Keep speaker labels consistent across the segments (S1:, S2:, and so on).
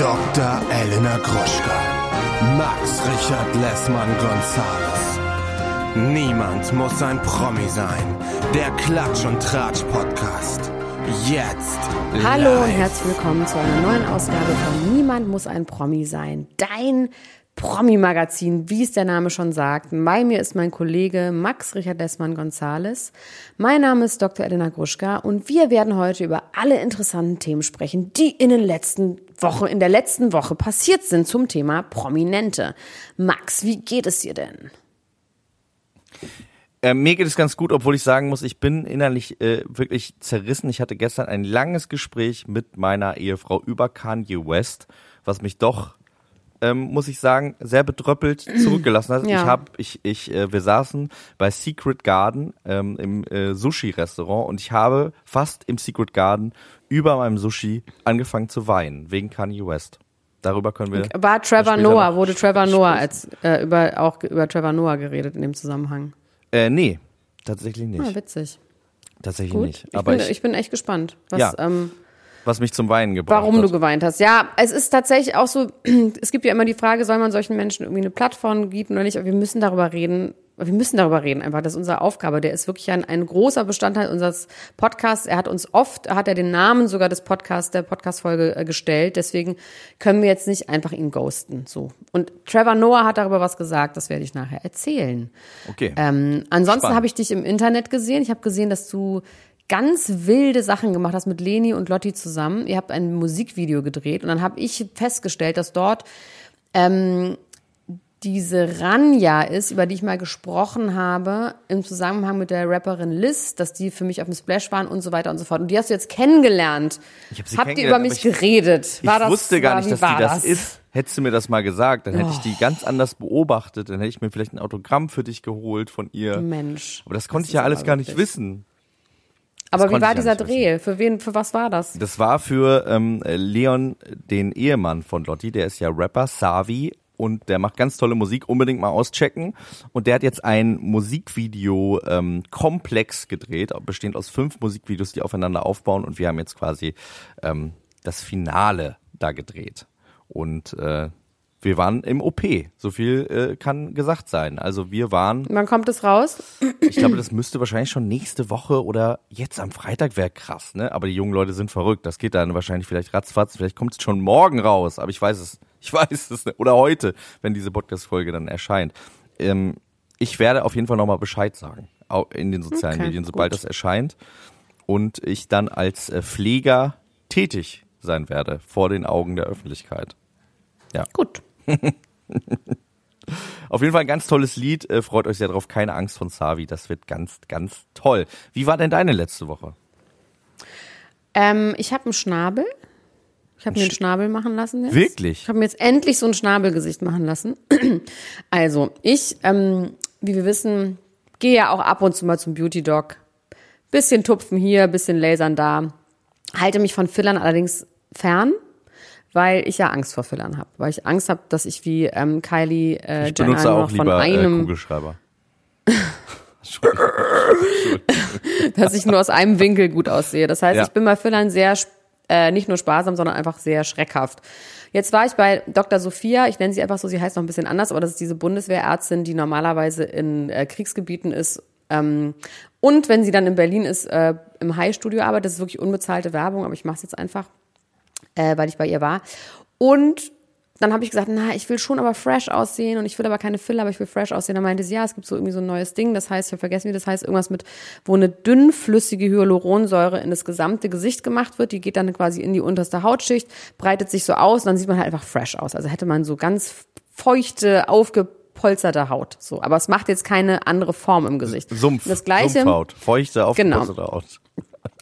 S1: Dr. Elena Gruschka. Max Richard Lessmann Gonzales. Niemand muss ein Promi sein. Der Klatsch und Tratsch Podcast. Jetzt.
S2: Hallo
S1: live.
S2: und herzlich willkommen zu einer neuen Ausgabe von Niemand muss ein Promi sein. Dein Promi-Magazin, wie es der Name schon sagt. Bei mir ist mein Kollege Max Richard Lessmann Gonzales. Mein Name ist Dr. Elena Gruschka und wir werden heute über alle interessanten Themen sprechen, die in den letzten Wochen, in der letzten Woche passiert sind zum Thema Prominente. Max, wie geht es dir denn?
S3: Äh, mir geht es ganz gut, obwohl ich sagen muss, ich bin innerlich äh, wirklich zerrissen. Ich hatte gestern ein langes Gespräch mit meiner Ehefrau über Kanye West, was mich doch, ähm, muss ich sagen, sehr bedröppelt zurückgelassen hat.
S2: Ja.
S3: Ich habe, ich, ich, äh, wir saßen bei Secret Garden ähm, im äh, Sushi-Restaurant und ich habe fast im Secret Garden über meinem Sushi angefangen zu weinen wegen Kanye West. Darüber können wir.
S2: War Trevor Noah, wurde Trevor Noah als, äh, über, auch über Trevor Noah geredet in dem Zusammenhang.
S3: Äh, nee, tatsächlich nicht.
S2: Ah, witzig.
S3: tatsächlich
S2: Gut.
S3: nicht.
S2: Ich,
S3: Aber
S2: bin,
S3: ich,
S2: ich bin echt gespannt, was,
S3: Ja.
S2: ähm,
S3: was mich zum Weinen gebracht
S2: warum
S3: hat.
S2: du geweint hast. Ja, es ist tatsächlich auch so, es gibt ja immer die Frage, soll man solchen Menschen irgendwie eine Plattform bieten oder nicht? Aber wir müssen darüber reden. Wir müssen darüber reden, einfach. Das ist unsere Aufgabe. Der ist wirklich ein, ein großer Bestandteil unseres Podcasts. Er hat uns oft, hat er den Namen sogar des Podcasts, der Podcast-Folge äh, gestellt. Deswegen können wir jetzt nicht einfach ihn ghosten, so. Und Trevor Noah hat darüber was gesagt. Das werde ich nachher erzählen.
S3: Okay.
S2: Ähm, ansonsten habe ich dich im Internet gesehen. Ich habe gesehen, dass du ganz wilde Sachen gemacht hast mit Leni und Lotti zusammen. Ihr habt ein Musikvideo gedreht und dann habe ich festgestellt, dass dort ähm, diese Ranja ist, über die ich mal gesprochen habe, im Zusammenhang mit der Rapperin Liz, dass die für mich auf dem Splash waren und so weiter und so fort. Und die hast du jetzt kennengelernt.
S3: Ich hab sie
S2: Habt ihr über mich
S3: ich-
S2: geredet? War
S3: ich
S2: das,
S3: wusste gar
S2: war,
S3: nicht, dass die das, ist. Hättest du mir das mal gesagt, dann hätte ich
S2: Oh.
S3: die ganz anders beobachtet. Dann hätte ich mir vielleicht ein Autogramm für dich geholt von ihr.
S2: Mensch.
S3: Aber das konnte
S2: Das
S3: ich ja alles gar nicht wissen.
S2: Aber wie war dieser Dreh? Für wen, für was war das?
S3: Das war für ähm, Leon, den Ehemann von Lotti, der ist ja Rapper, Savi, und der macht ganz tolle Musik, unbedingt mal auschecken. Und der hat jetzt ein Musikvideo ähm, komplex gedreht, bestehend aus fünf Musikvideos, die aufeinander aufbauen. Und wir haben jetzt quasi ähm, das Finale da gedreht. Und äh, wir waren im OP. So viel äh, kann gesagt sein. Also wir waren
S2: Wann kommt es raus?
S3: ich glaube, das müsste wahrscheinlich schon nächste Woche oder jetzt am Freitag wäre krass, ne? Aber die jungen Leute sind verrückt. Das geht dann wahrscheinlich vielleicht ratzfatz. Vielleicht kommt es schon morgen raus. Aber ich weiß es. Ich weiß es. Oder heute, wenn diese Podcast-Folge dann erscheint. Ähm, ich werde auf jeden Fall nochmal Bescheid sagen. Au- In den sozialen
S2: Okay,
S3: Medien, sobald
S2: gut.
S3: das erscheint. Und ich dann als äh, Pfleger tätig sein werde vor den Augen der Öffentlichkeit.
S2: Gut.
S3: Auf jeden Fall ein ganz tolles Lied. Äh, freut euch sehr drauf. Keine Angst von Savi. Das wird ganz, ganz toll. Wie war denn deine letzte Woche?
S2: Ähm, ich habe einen Schnabel. Ich habe mir einen Schnabel machen lassen jetzt.
S3: Wirklich?
S2: Ich habe mir jetzt endlich so ein Schnabelgesicht machen lassen. also, ich, ähm, wie wir wissen, gehe ja auch ab und zu mal zum Beauty Dog. Bisschen tupfen hier, bisschen lasern da. Halte mich von Fillern allerdings fern, weil ich ja Angst vor Fillern habe. Weil ich Angst habe, dass ich wie ähm, Kylie äh,
S3: Ich benutze
S2: nur
S3: auch
S2: noch von
S3: lieber äh,
S2: einem
S3: Kugelschreiber.
S2: dass ich nur aus einem Winkel gut aussehe. Das heißt,
S3: Ja.
S2: ich bin bei Fillern sehr, äh, nicht nur sparsam, sondern einfach sehr schreckhaft. Jetzt war ich bei Dr. Sophia, ich nenne sie einfach so, sie heißt noch ein bisschen anders, aber das ist diese Bundeswehrärztin, die normalerweise in äh, Kriegsgebieten ist. Ähm, und wenn sie dann in Berlin ist, äh, im High-Studio arbeitet, das ist wirklich unbezahlte Werbung, aber ich mache es jetzt einfach, äh, weil ich bei ihr war. Und dann habe ich gesagt, na, ich will schon aber fresh aussehen und ich will aber keine Filler, aber ich will fresh aussehen. Dann meinte sie, ja, es gibt so irgendwie so ein neues Ding, das heißt, ich habe vergessen, wie das heißt, irgendwas mit, wo eine dünnflüssige Hyaluronsäure in das gesamte Gesicht gemacht wird. Die geht dann quasi in die unterste Hautschicht, breitet sich so aus und dann sieht man halt einfach fresh aus. Also hätte man so ganz feuchte, aufgepolsterte Haut. So, aber es macht jetzt keine andere Form im Gesicht.
S3: Sumpf,
S2: das gleiche,
S3: Sumpfhaut, feuchte,
S2: Genau.
S3: aufgepasste Haut.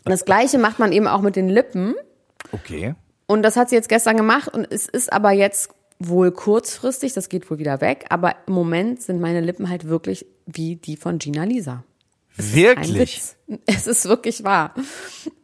S2: das gleiche macht man eben auch mit den Lippen.
S3: Okay.
S2: Und das hat sie jetzt gestern gemacht und es ist aber jetzt wohl kurzfristig, das geht wohl wieder weg, aber im Moment sind meine Lippen halt wirklich wie die von Gina Lisa. Kein
S3: Wirklich?
S2: Witz. Es ist wirklich wahr.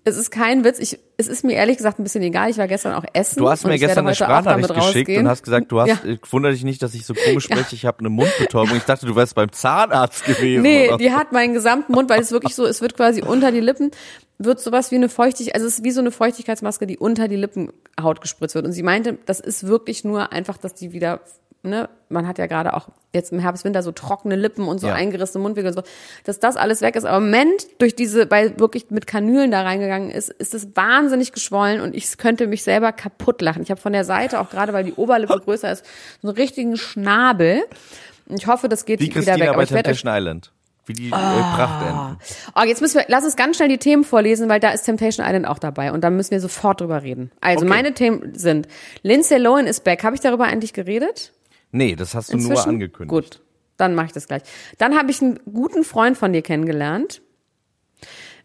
S2: Es ist kein Witz. Ich, es ist mir ehrlich gesagt ein bisschen egal. Ich war gestern auch essen.
S3: Du hast mir gestern eine Sprachnachricht geschickt
S2: rausgehen.
S3: und hast gesagt, du hast,
S2: Ja.
S3: ich wundere dich nicht, dass ich so komisch spreche, ich habe eine Mundbetäubung. Ich dachte, du wärst beim Zahnarzt gewesen.
S2: Nee, die hat meinen gesamten Mund, weil es wirklich so, es wird quasi unter die Lippen, wird sowas wie eine Feuchtigkeit, also es ist wie so eine Feuchtigkeitsmaske, die unter die Lippenhaut gespritzt wird. Und sie meinte, das ist wirklich nur einfach, dass die wieder, ne, man hat ja gerade auch jetzt im Herbst, Winter so trockene Lippen und so
S3: Ja.
S2: eingerissene Mundwinkel und so, dass das alles weg ist. Aber im Moment durch diese, weil wirklich mit Kanülen da reingegangen ist, ist es wahnsinnig geschwollen und ich könnte mich selber kaputt lachen. Ich habe von der Seite, auch gerade weil die Oberlippe größer ist, so einen richtigen Schnabel. Und ich hoffe, das geht
S3: Wie
S2: wieder weg.
S3: Christina
S2: Aber
S3: bei
S2: ich
S3: Temptation Island. Wie die äh, Prachtenten.
S2: Oh, jetzt müssen wir, lass uns ganz schnell die Themen vorlesen, weil da ist Temptation Island auch dabei und da müssen wir sofort drüber reden. Also
S3: Okay.
S2: meine Themen sind, Lindsay Lohan ist back. Habe ich darüber eigentlich geredet?
S3: Nee, das hast du nur
S2: Inzwischen?
S3: angekündigt.
S2: Gut, dann mache ich das gleich. Dann habe ich einen guten Freund von dir kennengelernt.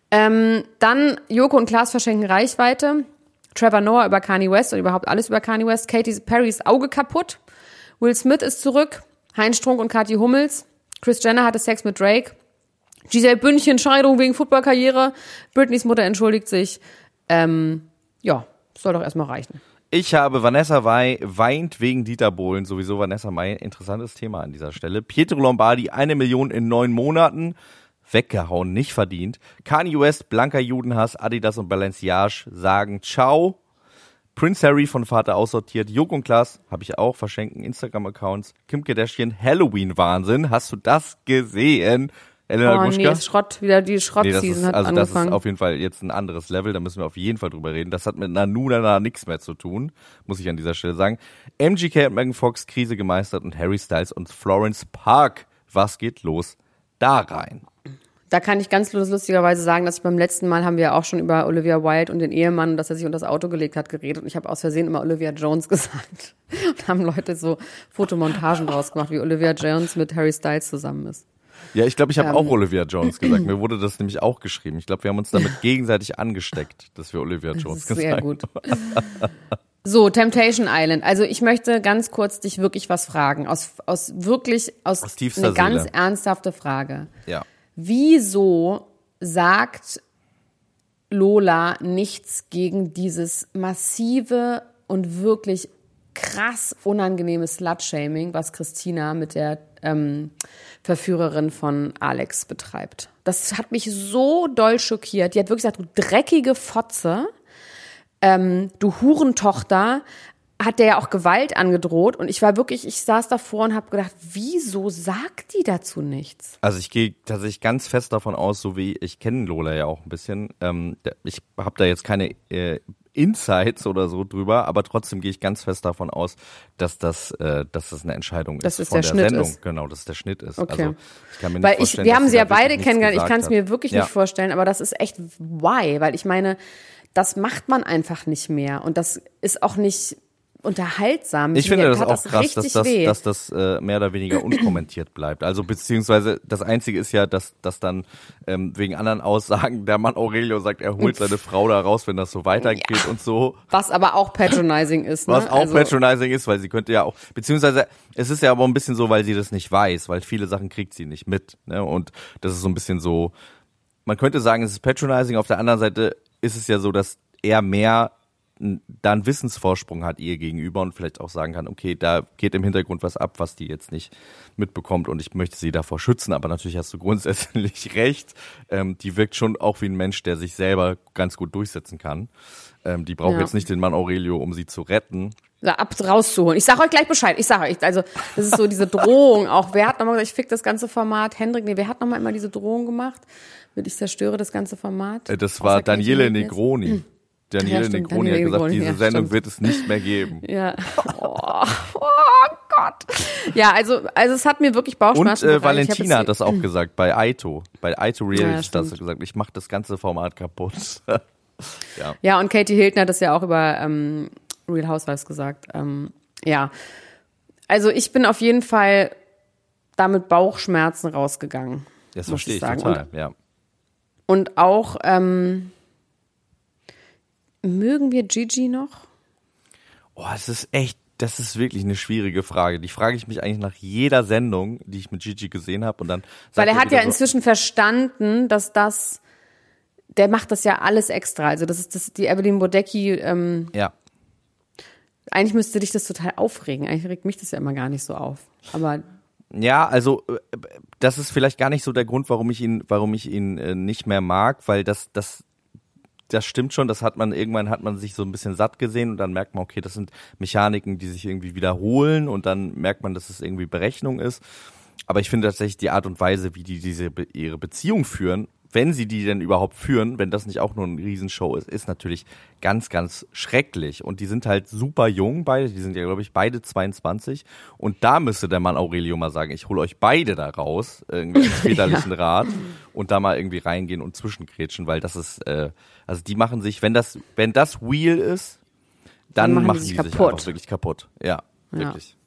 S2: Ähm, dann Joko und Klaas verschenken Reichweite. Trevor Noah über Kanye West und überhaupt alles über Kanye West. Katy Perrys Auge kaputt. Will Smith ist zurück. Heinz Strunk und Kathi Hummels. Chris Jenner hatte Sex mit Drake. Giselle Bündchen, Scheidung wegen Footballkarriere. Britneys Mutter entschuldigt sich. Ähm, ja, soll doch erstmal reichen.
S3: Ich habe Vanessa Wei weint wegen Dieter Bohlen, sowieso Vanessa Mai, interessantes Thema an dieser Stelle. Pietro Lombardi, eine Million in neun Monaten, weggehauen, nicht verdient. Kanye West, blanker Judenhass, Adidas und Balenciage sagen Ciao. Prince Harry von Vater aussortiert, Joko und Klaas, habe ich auch, verschenken Instagram-Accounts. Kim Kardashian, Halloween-Wahnsinn, hast du das gesehen? Elena
S2: Oh nee,
S3: Gruschka?
S2: ist Schrott, wieder die
S3: Nee,
S2: Schrottseason
S3: ist,
S2: hat
S3: also das ist
S2: angefangen.
S3: auf jeden Fall jetzt ein anderes Level, da müssen wir auf jeden Fall drüber reden. Das hat mit Nanuna nichts mehr zu tun, muss ich an dieser Stelle sagen. MGK und Megan Fox Krise gemeistert und Harry Styles und Florence Park. Was geht los da rein?
S2: Da kann ich ganz lustigerweise sagen, dass ich beim letzten Mal haben wir auch schon über Olivia Wilde und den Ehemann, dass er sich unter das Auto gelegt hat, geredet. Und ich habe aus Versehen immer Olivia Jones gesagt. Und haben Leute so Fotomontagen draus gemacht, wie Olivia Jones mit Harry Styles zusammen ist.
S3: Ja, ich glaube, ich habe
S2: Ähm.
S3: auch Olivia Jones gesagt. Mir wurde das nämlich auch geschrieben. Ich glaube, wir haben uns damit gegenseitig angesteckt, dass wir Olivia Jones
S2: Das ist sehr
S3: gesagt
S2: gut. So, Temptation Island. Also ich möchte ganz kurz dich wirklich was fragen. Aus, aus wirklich, aus,
S3: Aus
S2: eine ganz
S3: Seele.
S2: ernsthafte Frage.
S3: Ja.
S2: Wieso sagt Lola nichts gegen dieses massive und wirklich krass unangenehme Slut-Shaming, was Christina mit der ähm, Verführerin von Alex betreibt? Das hat mich so doll schockiert. Die hat wirklich gesagt, du dreckige Fotze, ähm, du Hurentochter, hat der ja auch Gewalt angedroht und ich war wirklich, ich saß davor und habe gedacht, wieso sagt die dazu nichts?
S3: Also ich gehe tatsächlich ganz fest davon aus, so wie ich kenne Lola ja auch ein bisschen. Ähm, ich habe da jetzt keine äh, Insights oder so drüber, aber trotzdem gehe ich ganz fest davon aus, dass das, äh, dass das eine Entscheidung
S2: Dass
S3: ist
S2: es
S3: von
S2: der
S3: der,
S2: Schnitt
S3: Sendung.
S2: ist.
S3: Genau, dass es der Schnitt ist.
S2: Okay.
S3: Also ich kann mir nicht
S2: Weil ich,
S3: vorstellen,
S2: wir
S3: dass
S2: haben
S3: sie
S2: ja beide kennengelernt. Ich kann es mir wirklich
S3: ja.
S2: nicht vorstellen, aber das ist echt why, weil ich meine, das macht man einfach nicht mehr und das ist auch nicht unterhaltsam.
S3: Ich finde das auch krass, dass das,
S2: weh.
S3: dass das äh, mehr oder weniger unkommentiert bleibt. Also beziehungsweise das Einzige ist ja, dass, dass dann ähm, wegen anderen Aussagen der Mann Aurelio sagt, er holt seine Frau da raus, wenn das so weitergeht und so.
S2: was aber auch patronizing ist. Ne?
S3: Was auch
S2: also,
S3: patronizing ist, weil sie könnte ja auch, beziehungsweise es ist ja aber ein bisschen so, weil sie das nicht weiß, weil viele Sachen kriegt sie nicht mit. Ne? Und das ist so ein bisschen so, man könnte sagen, es ist patronizing, auf der anderen Seite ist es ja so, dass er mehr da einen Wissensvorsprung hat ihr gegenüber und vielleicht auch sagen kann, okay, da geht im Hintergrund was ab, was die jetzt nicht mitbekommt und ich möchte sie davor schützen, aber natürlich hast du grundsätzlich recht. Ähm, die wirkt schon auch wie ein Mensch, der sich selber ganz gut durchsetzen kann. Ähm, die braucht
S2: Ja.
S3: jetzt nicht den Mann Aurelio, um sie zu retten.
S2: da ab rauszuholen. Ich sag euch gleich Bescheid. Ich sag euch, also das ist so diese Drohung auch. Wer hat nochmal gesagt, ich fick das ganze Format? Hendrik, nee, wer hat nochmal immer diese Drohung gemacht? Mit ich zerstöre das ganze Format?
S3: Äh, Das
S2: Außer
S3: war
S2: Katie
S3: Daniele. Negroni. Daniele
S2: Ja,
S3: Negroni hat gesagt, diese
S2: ja,
S3: Sendung
S2: stimmt.
S3: wird es nicht mehr geben.
S2: Ja. Oh, oh Gott. Ja, also, also es hat mir wirklich
S3: Und
S2: Bauchschmerzen
S3: äh.
S2: Ich hab
S3: Valentina hat das auch gesagt bei Aito. Bei Aito Reality
S2: Ja,
S3: hat gesagt, ich mache das ganze Format kaputt.
S2: Ja, und Katie Hilton hat das ja auch über ähm, Real Housewives gesagt. Ähm, ja. Also ich bin auf jeden Fall da mit Bauchschmerzen rausgegangen.
S3: Das verstehe ich
S2: sagen.
S3: total, ja.
S2: Und auch, ähm, mögen wir Gigi noch?
S3: Oh, es ist echt Das ist wirklich eine schwierige Frage. Die frage ich mich eigentlich nach jeder Sendung, die ich mit Gigi gesehen habe. Und dann
S2: Weil er hat ja so, inzwischen verstanden, dass das, der macht das ja alles extra. Also das ist das, die Evelyn Bodecki. Ähm,
S3: ja.
S2: Eigentlich müsste dich das total aufregen. Eigentlich regt mich das ja immer gar nicht so auf. Aber
S3: ja, also äh, das ist vielleicht gar nicht so der Grund, warum ich ihn, warum ich ihn äh, nicht mehr mag, weil das, das, das stimmt schon. Das hat man irgendwann hat man sich so ein bisschen satt gesehen und dann merkt man, okay, das sind Mechaniken, die sich irgendwie wiederholen und dann merkt man, dass es irgendwie Berechnung ist. Aber ich finde tatsächlich die Art und Weise, wie die diese ihre Beziehung führen, wenn sie die denn überhaupt führen, wenn das nicht auch nur eine Riesenshow ist, ist natürlich ganz, ganz schrecklich. Und die sind halt super jung beide, die sind ja, glaube ich, beide 22. Und da müsste der Mann Aurelio mal sagen, ich hole euch beide da raus, irgendwie als väterlichen ja. Rat und da mal irgendwie reingehen und zwischenkretschen, weil das ist, äh, also die machen sich, wenn das, wenn das Wheel ist, dann, dann machen, machen die sich, die sich einfach wirklich kaputt. Ja, ja. wirklich.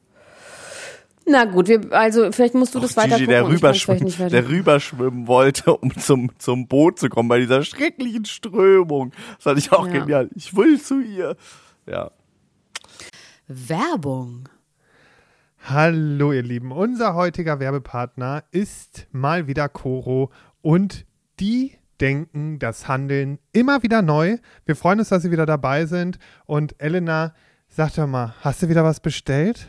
S2: Na gut, wir, also vielleicht musst du das weiter
S3: Gigi, der, rüberschwimmen, der rüberschwimmen wollte, um zum, zum Boot zu kommen bei dieser schrecklichen Strömung. Das fand ich auch ja. genial. Ich will zu ihr. Ja.
S2: Werbung.
S4: Hallo ihr Lieben, unser heutiger Werbepartner ist mal wieder Coro und die denken das Handeln immer wieder neu. Wir freuen uns, dass Sie wieder dabei sind und Elena, sag doch mal, hast du wieder was bestellt?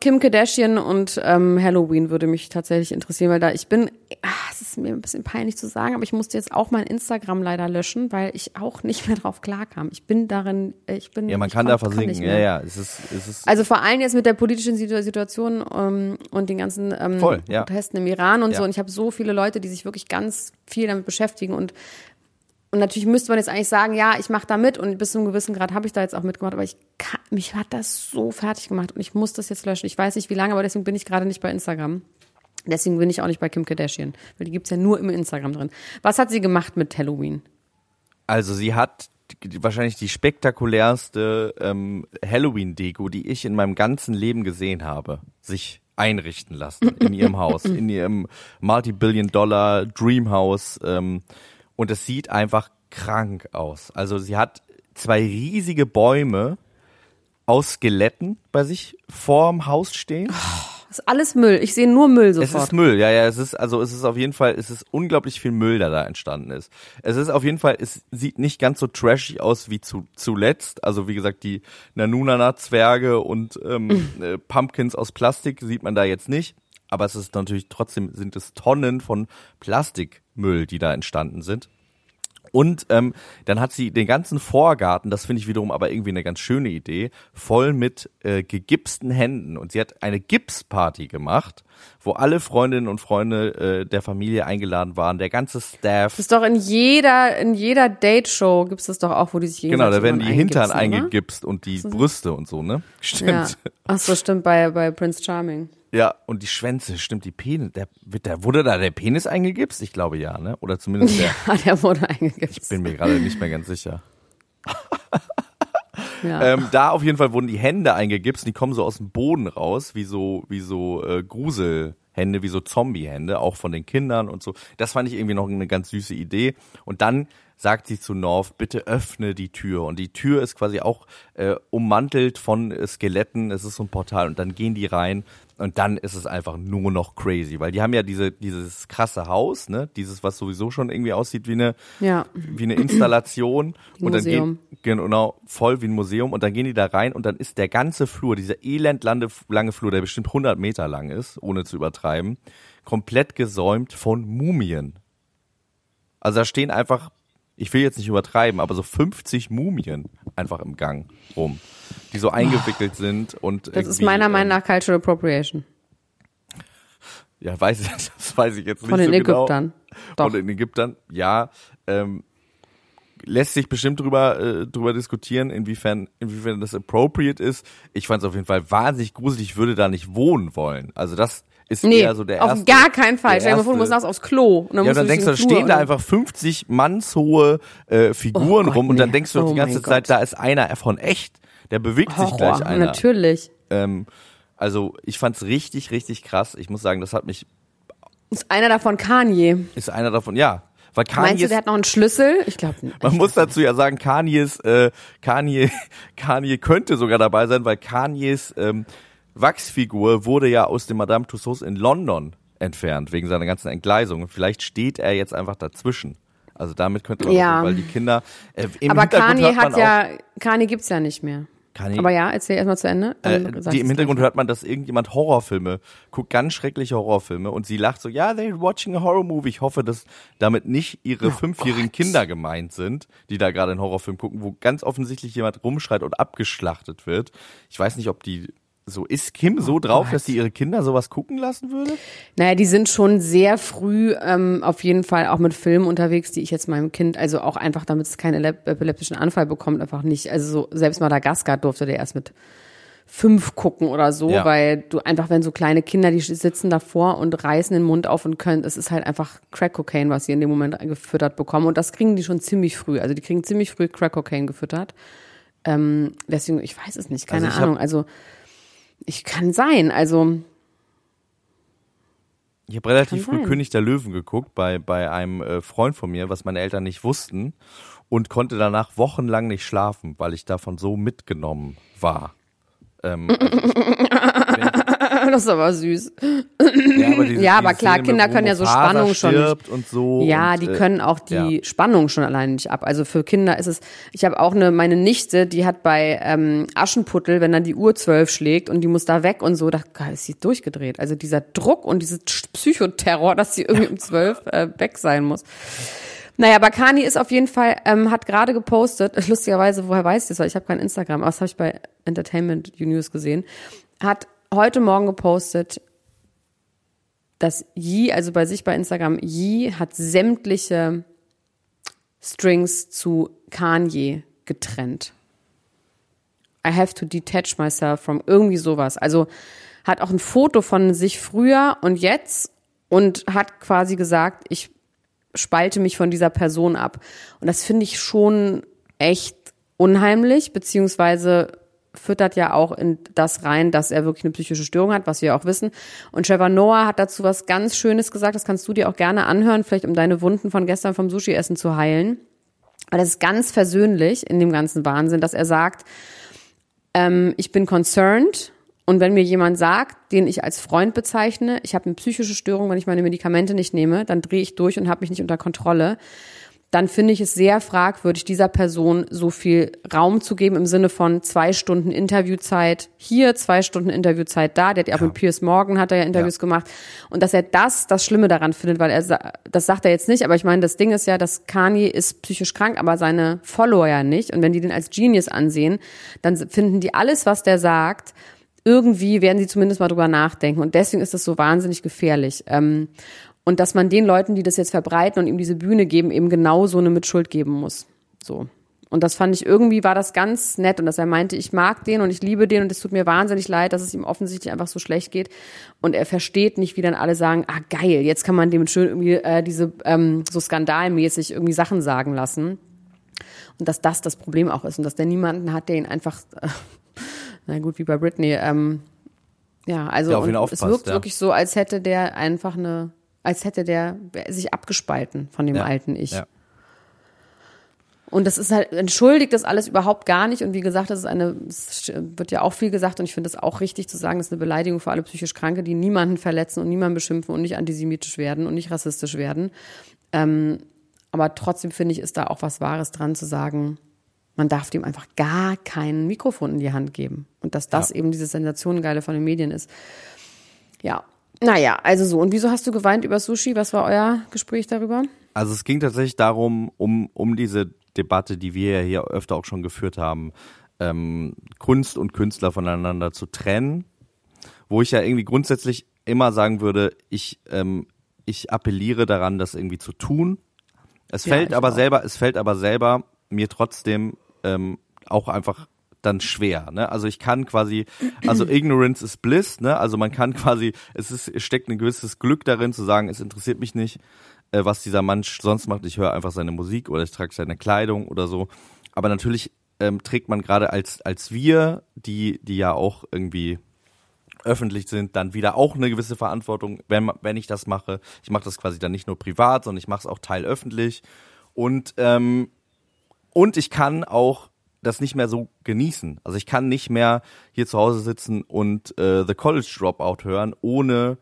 S2: Kim Kardashian und ähm, Halloween würde mich tatsächlich interessieren, weil da ich bin, ach, es ist mir ein bisschen peinlich zu sagen, aber ich musste jetzt auch mein Instagram leider löschen, weil ich auch nicht mehr drauf klarkam. Ich bin darin, äh, ich bin.
S3: Ja, man kann da versinken.
S2: nicht
S3: Ja, ja. Es ist, es ist
S2: Also vor allem jetzt mit der politischen Situ- Situation ähm, und den ganzen ähm,
S3: Voll, ja.
S2: Protesten im Iran und
S3: Ja.
S2: so. Und ich habe so viele Leute, die sich wirklich ganz viel damit beschäftigen und und natürlich müsste man jetzt eigentlich sagen, ja, ich mache da mit und bis zu einem gewissen Grad habe ich da jetzt auch mitgemacht, aber ich kann, mich hat das so fertig gemacht und ich muss das jetzt löschen. Ich weiß nicht wie lange, aber deswegen bin ich gerade nicht bei Instagram. Deswegen bin ich auch nicht bei Kim Kardashian, weil die gibt's ja nur im Instagram drin. Was hat sie gemacht mit Halloween?
S3: Also sie hat wahrscheinlich die spektakulärste ähm, Halloween-Deko, die ich in meinem ganzen Leben gesehen habe, sich einrichten lassen in ihrem Haus, in ihrem Multi-Billion-Dollar Dreamhouse. Ähm, und es sieht einfach krank aus. Also sie hat zwei riesige Bäume aus Skeletten bei sich vorm Haus stehen.
S2: Das ist alles Müll. Ich sehe nur Müll
S3: Es
S2: sofort.
S3: ist Müll, ja, ja, es ist, also es ist auf jeden Fall, es ist unglaublich viel Müll, der da entstanden ist. Es ist auf jeden Fall, es sieht nicht ganz so trashy aus wie zu, zuletzt. Also wie gesagt, die Nanunana-Zwerge und ähm, äh, Pumpkins aus Plastik sieht man da jetzt nicht. Aber es ist natürlich trotzdem, sind es Tonnen von Plastikmüll, die da entstanden sind. Und ähm, dann hat sie den ganzen Vorgarten, das finde ich wiederum aber irgendwie eine ganz schöne Idee, voll mit äh, gegipsten Händen. Und sie hat eine Gipsparty gemacht, wo alle Freundinnen und Freunde äh, der Familie eingeladen waren, der ganze Staff.
S2: Das ist doch in jeder, in jeder Date-Show gibt's das doch auch, wo die sich
S3: Genau, da werden die Hintern
S2: eingipsen, oder?
S3: eingegipst und die Brüste und so, ne? Stimmt.
S2: Ja. Ach so, stimmt, bei, bei Prince Charming.
S3: Ja, und die Schwänze, stimmt, die Penis, der, wird der, wurde da der Penis eingegipst? Ich glaube ja, ne? Oder zumindest der,
S2: Ja, der wurde eingegipst.
S3: bin mir gerade nicht mehr ganz sicher.
S2: Ja.
S3: Ähm, da auf jeden Fall wurden die Hände eingegipst, die kommen so aus dem Boden raus, wie so, wie so äh, Gruselhände, wie so Zombiehände, auch von den Kindern und so. Das fand ich irgendwie noch eine ganz süße Idee. Und dann sagt sie zu North, bitte öffne die Tür. Und die Tür ist quasi auch äh, ummantelt von äh, Skeletten. Es ist so ein Portal und dann gehen die rein und dann ist es einfach nur noch crazy, weil die haben ja diese dieses krasse Haus, ne, dieses was sowieso schon irgendwie aussieht wie eine
S2: Ja.
S3: wie eine Installation und dann
S2: Museum.
S3: gehen genau voll wie ein Museum und dann gehen die da rein und dann ist der ganze Flur, dieser elendlange lange Flur, der bestimmt 100 Meter lang ist, ohne zu übertreiben, komplett gesäumt von Mumien. Also da stehen einfach, ich will jetzt nicht übertreiben, aber so 50 Mumien einfach im Gang rum, die so eingewickelt sind und
S2: Das ist meiner Meinung
S3: ähm,
S2: nach Cultural Appropriation.
S3: Ja, weiß ich, das weiß ich jetzt nicht
S2: Von den
S3: so genau.
S2: Ägyptern. Doch.
S3: Von den Ägyptern, ja. Ähm, lässt sich bestimmt drüber, äh, drüber diskutieren, inwiefern, inwiefern das appropriate ist. Ich fand es auf jeden Fall wahnsinnig gruselig. Ich würde da nicht wohnen wollen. Also das ist
S2: Nee,
S3: eher so der
S2: auf
S3: erste.
S2: gar keinen Fall. Stell dir mal vor, du musst nachts aufs Klo. Und dann
S3: ja,
S2: musst
S3: dann
S2: du
S3: denkst du, da stehen da
S2: und-
S3: einfach 50 mannshohe äh, Figuren
S2: Oh Gott,
S3: rum und dann denkst du doch die
S2: Oh
S3: ganze Zeit,
S2: Gott.
S3: da ist einer von echt. Der bewegt sich gleich
S2: Horror,
S3: einer.
S2: natürlich.
S3: Ähm, also ich fand's richtig, richtig krass. Ich muss sagen, das hat mich,
S2: Ist einer davon Kanye.
S3: ist einer davon, ja. Weil
S2: Meinst du,
S3: Kanye
S2: der hat noch einen Schlüssel? Ich glaube
S3: Man muss dazu ja sagen, Kanye's, äh, Kanye, Kanye könnte sogar dabei sein, weil Kanyes ähm, Wachsfigur wurde ja aus dem Madame Tussauds in London entfernt, wegen seiner ganzen Entgleisung. Vielleicht steht er jetzt einfach dazwischen. Also damit könnte man,
S2: Ja.
S3: weil die Kinder, äh, im
S2: Aber Kanye
S3: man
S2: hat
S3: auch,
S2: ja, Kanye gibt's ja nicht mehr.
S3: Kanye,
S2: Aber ja, erzähl erstmal zu Ende.
S3: äh, die, im Hintergrund hört man, dass irgendjemand Horrorfilme guckt, ganz schreckliche Horrorfilme und sie lacht so, ja, they're watching a horror movie. Ich hoffe, dass damit nicht ihre
S2: Oh
S3: fünfjährigen Kinder gemeint sind, die da gerade einen Horrorfilm gucken, wo ganz offensichtlich jemand rumschreit und abgeschlachtet wird. Ich weiß nicht, ob die so ist Kim so drauf,
S2: Oh Gott.
S3: dass sie ihre Kinder sowas gucken lassen würde?
S2: Naja, die sind schon sehr früh ähm, auf jeden Fall auch mit Filmen unterwegs, die ich jetzt meinem Kind, also auch einfach, damit es keinen epileptischen Anfall bekommt, einfach nicht. Also so, selbst Madagaskar durfte der erst mit fünf gucken oder so,
S3: Ja.
S2: weil du einfach, wenn so kleine Kinder, die sitzen davor und reißen den Mund auf und können, es ist halt einfach Crack Cocaine, was sie in dem Moment gefüttert bekommen. Und das kriegen die schon ziemlich früh. Also die kriegen ziemlich früh Crack Cocaine gefüttert. Ähm, deswegen, ich weiß es nicht, keine
S3: Also
S2: Ahnung. Also ich kann sein. Also
S3: Ich habe relativ früh
S2: sein.
S3: König der Löwen geguckt bei, bei einem äh, Freund von mir, was meine Eltern nicht wussten und konnte danach wochenlang nicht schlafen, weil ich davon so mitgenommen war. Ähm, also ich, wenn,
S2: das ist aber süß.
S3: Ja, aber, diese,
S2: Ja, aber klar,
S3: Szene,
S2: Kinder können ja so
S3: Mufasa
S2: Spannung schon nicht-
S3: Und so
S2: Ja,
S3: und,
S2: die
S3: äh,
S2: können auch die
S3: ja.
S2: Spannung schon alleine nicht ab. Also für Kinder ist es, ich habe auch eine, meine Nichte, die hat bei ähm, Aschenputtel, wenn dann die Uhr zwölf schlägt und die muss da weg und so, da ist sie durchgedreht. Also dieser Druck und dieses Psychoterror, dass sie irgendwie um zwölf äh, weg sein muss. Naja, Bakani ist auf jeden Fall, ähm, hat gerade gepostet, lustigerweise, woher weiß ich das, weil ich habe kein Instagram, aber das habe ich bei Entertainment News gesehen, hat heute Morgen gepostet, dass Yi, also bei sich bei Instagram, Yi hat sämtliche Strings zu Kanye getrennt. I have to detach myself from irgendwie sowas. Also hat auch ein Foto von sich früher und jetzt und hat quasi gesagt, ich spalte mich von dieser Person ab. Und das finde ich schon echt unheimlich, beziehungsweise füttert ja auch in das rein, dass er wirklich eine psychische Störung hat, was wir auch wissen. Und Trevor Noah hat dazu was ganz Schönes gesagt, das kannst du dir auch gerne anhören, vielleicht um deine Wunden von gestern vom Sushi-Essen zu heilen. Aber das ist ganz versöhnlich in dem ganzen Wahnsinn, dass er sagt, ähm, ich bin concerned und wenn mir jemand sagt, den ich als Freund bezeichne, ich habe eine psychische Störung, wenn ich meine Medikamente nicht nehme, dann drehe ich durch und habe mich nicht unter Kontrolle, dann finde ich es sehr fragwürdig, dieser Person so viel Raum zu geben im Sinne von zwei Stunden Interviewzeit hier, zwei Stunden Interviewzeit da. Der hat ja auch mit Piers Morgan hat er ja Interviews
S3: Ja.
S2: gemacht. Und dass er das das Schlimme daran findet, weil er, das sagt er jetzt nicht, aber ich meine, das Ding ist ja, dass Kanye ist psychisch krank, aber seine Follower ja nicht. Und wenn die den als Genius ansehen, dann finden die alles, was der sagt, irgendwie werden sie zumindest mal drüber nachdenken. Und deswegen ist das so wahnsinnig gefährlich. Ähm, und dass man den Leuten, die das jetzt verbreiten und ihm diese Bühne geben, eben genau so eine Mitschuld geben muss. So. Und das fand ich irgendwie war das ganz nett und dass er meinte, ich mag den und ich liebe den und es tut mir wahnsinnig leid, dass es ihm offensichtlich einfach so schlecht geht. Und er versteht nicht, wie dann alle sagen, ah geil, jetzt kann man dem schön irgendwie äh, diese ähm, so skandalmäßig irgendwie Sachen sagen lassen. Und dass das das Problem auch ist und dass der niemanden hat, der ihn einfach, äh, na gut, wie bei Britney, ähm, ja, also es wirkt
S3: ja.
S2: wirklich so, als hätte der einfach eine, als hätte der sich abgespalten von dem
S3: Ja.
S2: alten Ich.
S3: Ja.
S2: Und das ist halt, entschuldigt das alles überhaupt gar nicht. Und wie gesagt, das ist eine, es wird ja auch viel gesagt und ich finde es auch richtig zu sagen, das ist eine Beleidigung für alle psychisch Kranke, die niemanden verletzen und niemanden beschimpfen und nicht antisemitisch werden und nicht rassistisch werden. Ähm, aber trotzdem finde ich, ist da auch was Wahres dran zu sagen, man darf dem einfach gar kein Mikrofon in die Hand geben. Und dass das
S3: Ja.
S2: eben diese Sensationengeile von den Medien ist. Ja. Naja, also so. Und wieso hast du geweint über Sushi? Was war euer Gespräch darüber?
S3: Also es ging tatsächlich darum, um, um diese Debatte, die wir ja hier öfter auch schon geführt haben, ähm, Kunst und Künstler voneinander zu trennen, wo ich ja irgendwie grundsätzlich immer sagen würde, ich, ähm, ich appelliere daran, das irgendwie zu tun. Es
S2: Ja,
S3: fällt aber
S2: auch.
S3: selber, es fällt aber selber mir trotzdem ähm, auch einfach dann schwer. Ne? Also ich kann quasi, also Ignorance is Bliss, ne? Also man kann quasi, es ist, steckt ein gewisses Glück darin zu sagen, es interessiert mich nicht, äh, was dieser Mann sonst macht. Ich höre einfach seine Musik oder ich trage seine Kleidung oder so. Aber natürlich ähm, trägt man gerade als als wir, die die ja auch irgendwie öffentlich sind, dann wieder auch eine gewisse Verantwortung, wenn, wenn ich das mache. Ich mache das quasi dann nicht nur privat, sondern ich mache es auch teilöffentlich. Und, ähm, und ich kann auch das nicht mehr so genießen. Also ich kann nicht mehr hier zu Hause sitzen und äh, The College Dropout hören, ohne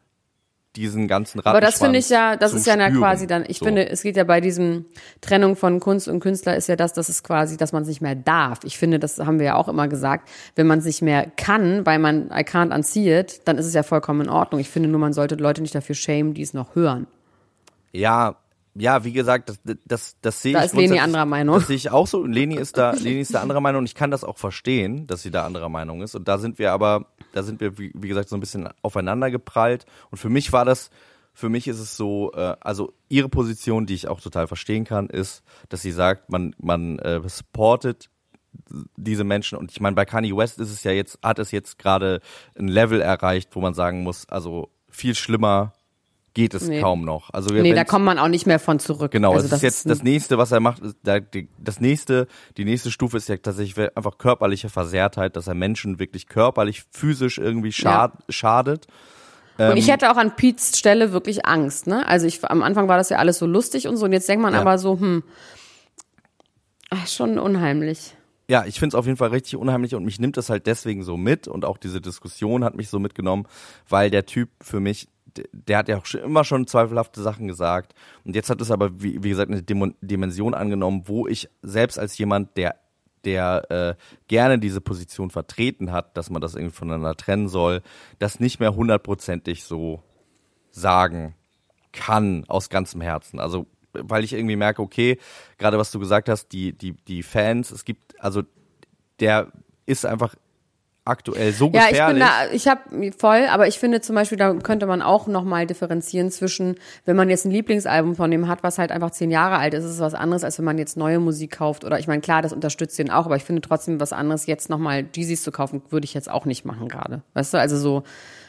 S3: diesen ganzen Rattenschwanz
S2: Aber das finde ich ja, das ist ja na
S3: spüren.
S2: quasi dann, ich
S3: So.
S2: finde, es geht ja bei diesem Trennung von Kunst und Künstler ist ja das, dass es quasi, dass man es nicht mehr darf. Ich finde, das haben wir ja auch immer gesagt, wenn man es nicht mehr kann, weil man I can't unsee it, dann ist es ja vollkommen in Ordnung. Ich finde nur, man sollte Leute nicht dafür schämen, die es noch hören.
S3: Ja, ja, wie gesagt, das, das, das sehe
S2: Da
S3: ich.
S2: ist Leni anderer Meinung.
S3: Das sehe ich auch so. Leni ist da, Leni ist da anderer Meinung und ich kann das auch verstehen, dass sie da anderer Meinung ist. Und da sind wir aber, da sind wir, wie, wie gesagt, so ein bisschen aufeinander geprallt. Und für mich war das, für mich ist es so, äh, also ihre Position, die ich auch total verstehen kann, ist, dass sie sagt, man, man äh, supportet diese Menschen und ich meine bei Kanye West ist es ja jetzt hat es jetzt gerade ein Level erreicht, wo man sagen muss, also viel schlimmer geht es
S2: Nee.
S3: kaum noch. Also
S2: Nee, da kommt man auch nicht mehr von zurück.
S3: Genau,
S2: also
S3: es ist jetzt das nächste, was er macht, da, die, das nächste, die nächste Stufe ist ja tatsächlich einfach körperliche Versehrtheit, dass er Menschen wirklich körperlich, physisch irgendwie schad, schadet.
S2: Und
S3: Ähm,
S2: ich hätte auch an Pete's Stelle wirklich Angst, ne? Also ich, am Anfang war das ja alles so lustig und so, und jetzt denkt man
S3: Ja.
S2: aber so, hm, ach, schon unheimlich.
S3: ja, ich finde es auf jeden Fall richtig unheimlich und mich nimmt das halt deswegen so mit und auch diese Diskussion hat mich so mitgenommen, weil der Typ für mich, der hat ja auch immer schon zweifelhafte Sachen gesagt und jetzt hat es aber, wie, wie gesagt, eine Demo- Dimension angenommen, wo ich selbst als jemand, der der äh, gerne diese Position vertreten hat, dass man das irgendwie voneinander trennen soll, das nicht mehr hundertprozentig so sagen kann aus ganzem Herzen. Also weil ich irgendwie merke, okay, gerade was du gesagt hast, die die die Fans, es gibt also der ist einfach aktuell so
S2: Ja,
S3: gefährlich.
S2: ich bin da, ich habe voll, aber ich finde zum Beispiel, da könnte man auch nochmal differenzieren zwischen, wenn man jetzt ein Lieblingsalbum von dem hat, was halt einfach zehn Jahre alt ist, ist es was anderes, als wenn man jetzt neue Musik kauft. Oder ich meine, klar, das unterstützt den auch, aber ich finde trotzdem was anderes, jetzt nochmal Jeezys zu kaufen, würde ich jetzt auch nicht machen gerade. Weißt du, also so,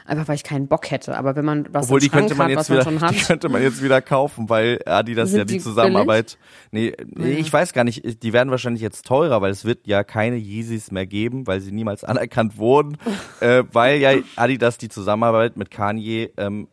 S2: einfach weil ich keinen Bock hätte. Aber wenn man was
S3: Obwohl
S2: im
S3: die
S2: Schrank
S3: könnte man
S2: hat,
S3: jetzt
S2: was man
S3: wieder,
S2: schon hat.
S3: die könnte man jetzt wieder kaufen, weil Adidas
S2: Sind
S3: ja die,
S2: die
S3: Zusammenarbeit. Nee, nee, ich weiß gar nicht, die werden wahrscheinlich jetzt teurer, weil es wird ja keine Yeezys mehr geben, weil sie niemals anerkannt wurden, äh, weil ja Adidas die Zusammenarbeit mit Kanye ähm,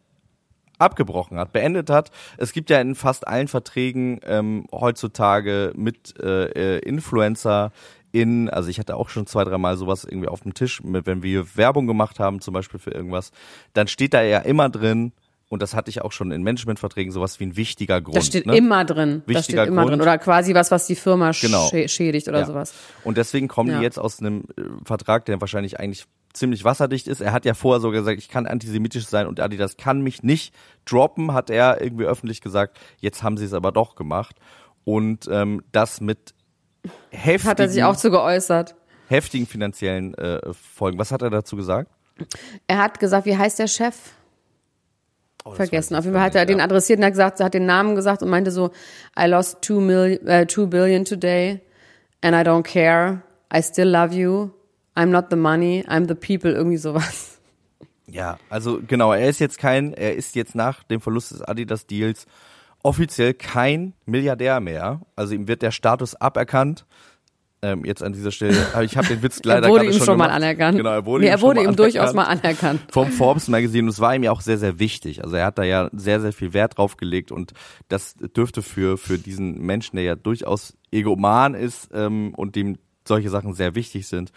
S3: abgebrochen hat, beendet hat. Es gibt ja in fast allen Verträgen ähm, heutzutage mit äh, äh, Influencer in, also ich hatte auch schon zwei, dreimal sowas irgendwie auf dem Tisch, mit, wenn wir Werbung gemacht haben, zum Beispiel für irgendwas, dann steht da ja immer drin, und das hatte ich auch schon in Managementverträgen, sowas wie ein wichtiger Grund.
S2: Das steht
S3: ne?
S2: immer drin. das
S3: Wichtiger
S2: steht immer
S3: Grund.
S2: drin. Oder quasi was, was die Firma
S3: Genau.
S2: schä- schädigt oder
S3: Ja.
S2: sowas.
S3: Und deswegen kommen
S2: Ja.
S3: die jetzt aus einem äh, Vertrag, der wahrscheinlich eigentlich ziemlich wasserdicht ist. Er hat ja vorher sogar gesagt, ich kann antisemitisch sein und Adidas kann mich nicht droppen, hat er irgendwie öffentlich gesagt. Jetzt haben sie es aber doch gemacht. Und ähm, das mit heftigen,
S2: Hat er sich auch zu geäußert.
S3: heftigen finanziellen äh, Folgen. Was hat er dazu gesagt?
S2: Er hat gesagt, wie heißt der Chef?
S3: Oh,
S2: Vergessen. Auf jeden Fall hat er
S3: nicht,
S2: den
S3: ja.
S2: adressiert und hat gesagt, er hat den Namen gesagt und meinte so, I lost two, mil äh, two billion today and I don't care. I still love you. I'm not the money. I'm the people. Irgendwie sowas.
S3: Ja, also genau, er ist jetzt kein, er ist jetzt nach dem Verlust des Adidas-Deals offiziell kein Milliardär mehr. Also ihm wird der Status aberkannt. Ähm, jetzt an dieser Stelle, aber ich habe den Witz leider
S2: er wurde ihm schon, mal
S3: gemacht.
S2: anerkannt.
S3: Genau, er wurde
S2: nee,
S3: ihm
S2: er
S3: schon
S2: wurde
S3: mal
S2: ihm durchaus mal
S3: anerkannt
S2: anerkannt.
S3: vom Forbes Magazine und es war ihm ja auch sehr, sehr wichtig. Also er hat da ja sehr, sehr viel Wert drauf gelegt und das dürfte für, für diesen Menschen, der ja durchaus egoman ist ähm, und dem solche Sachen sehr wichtig sind,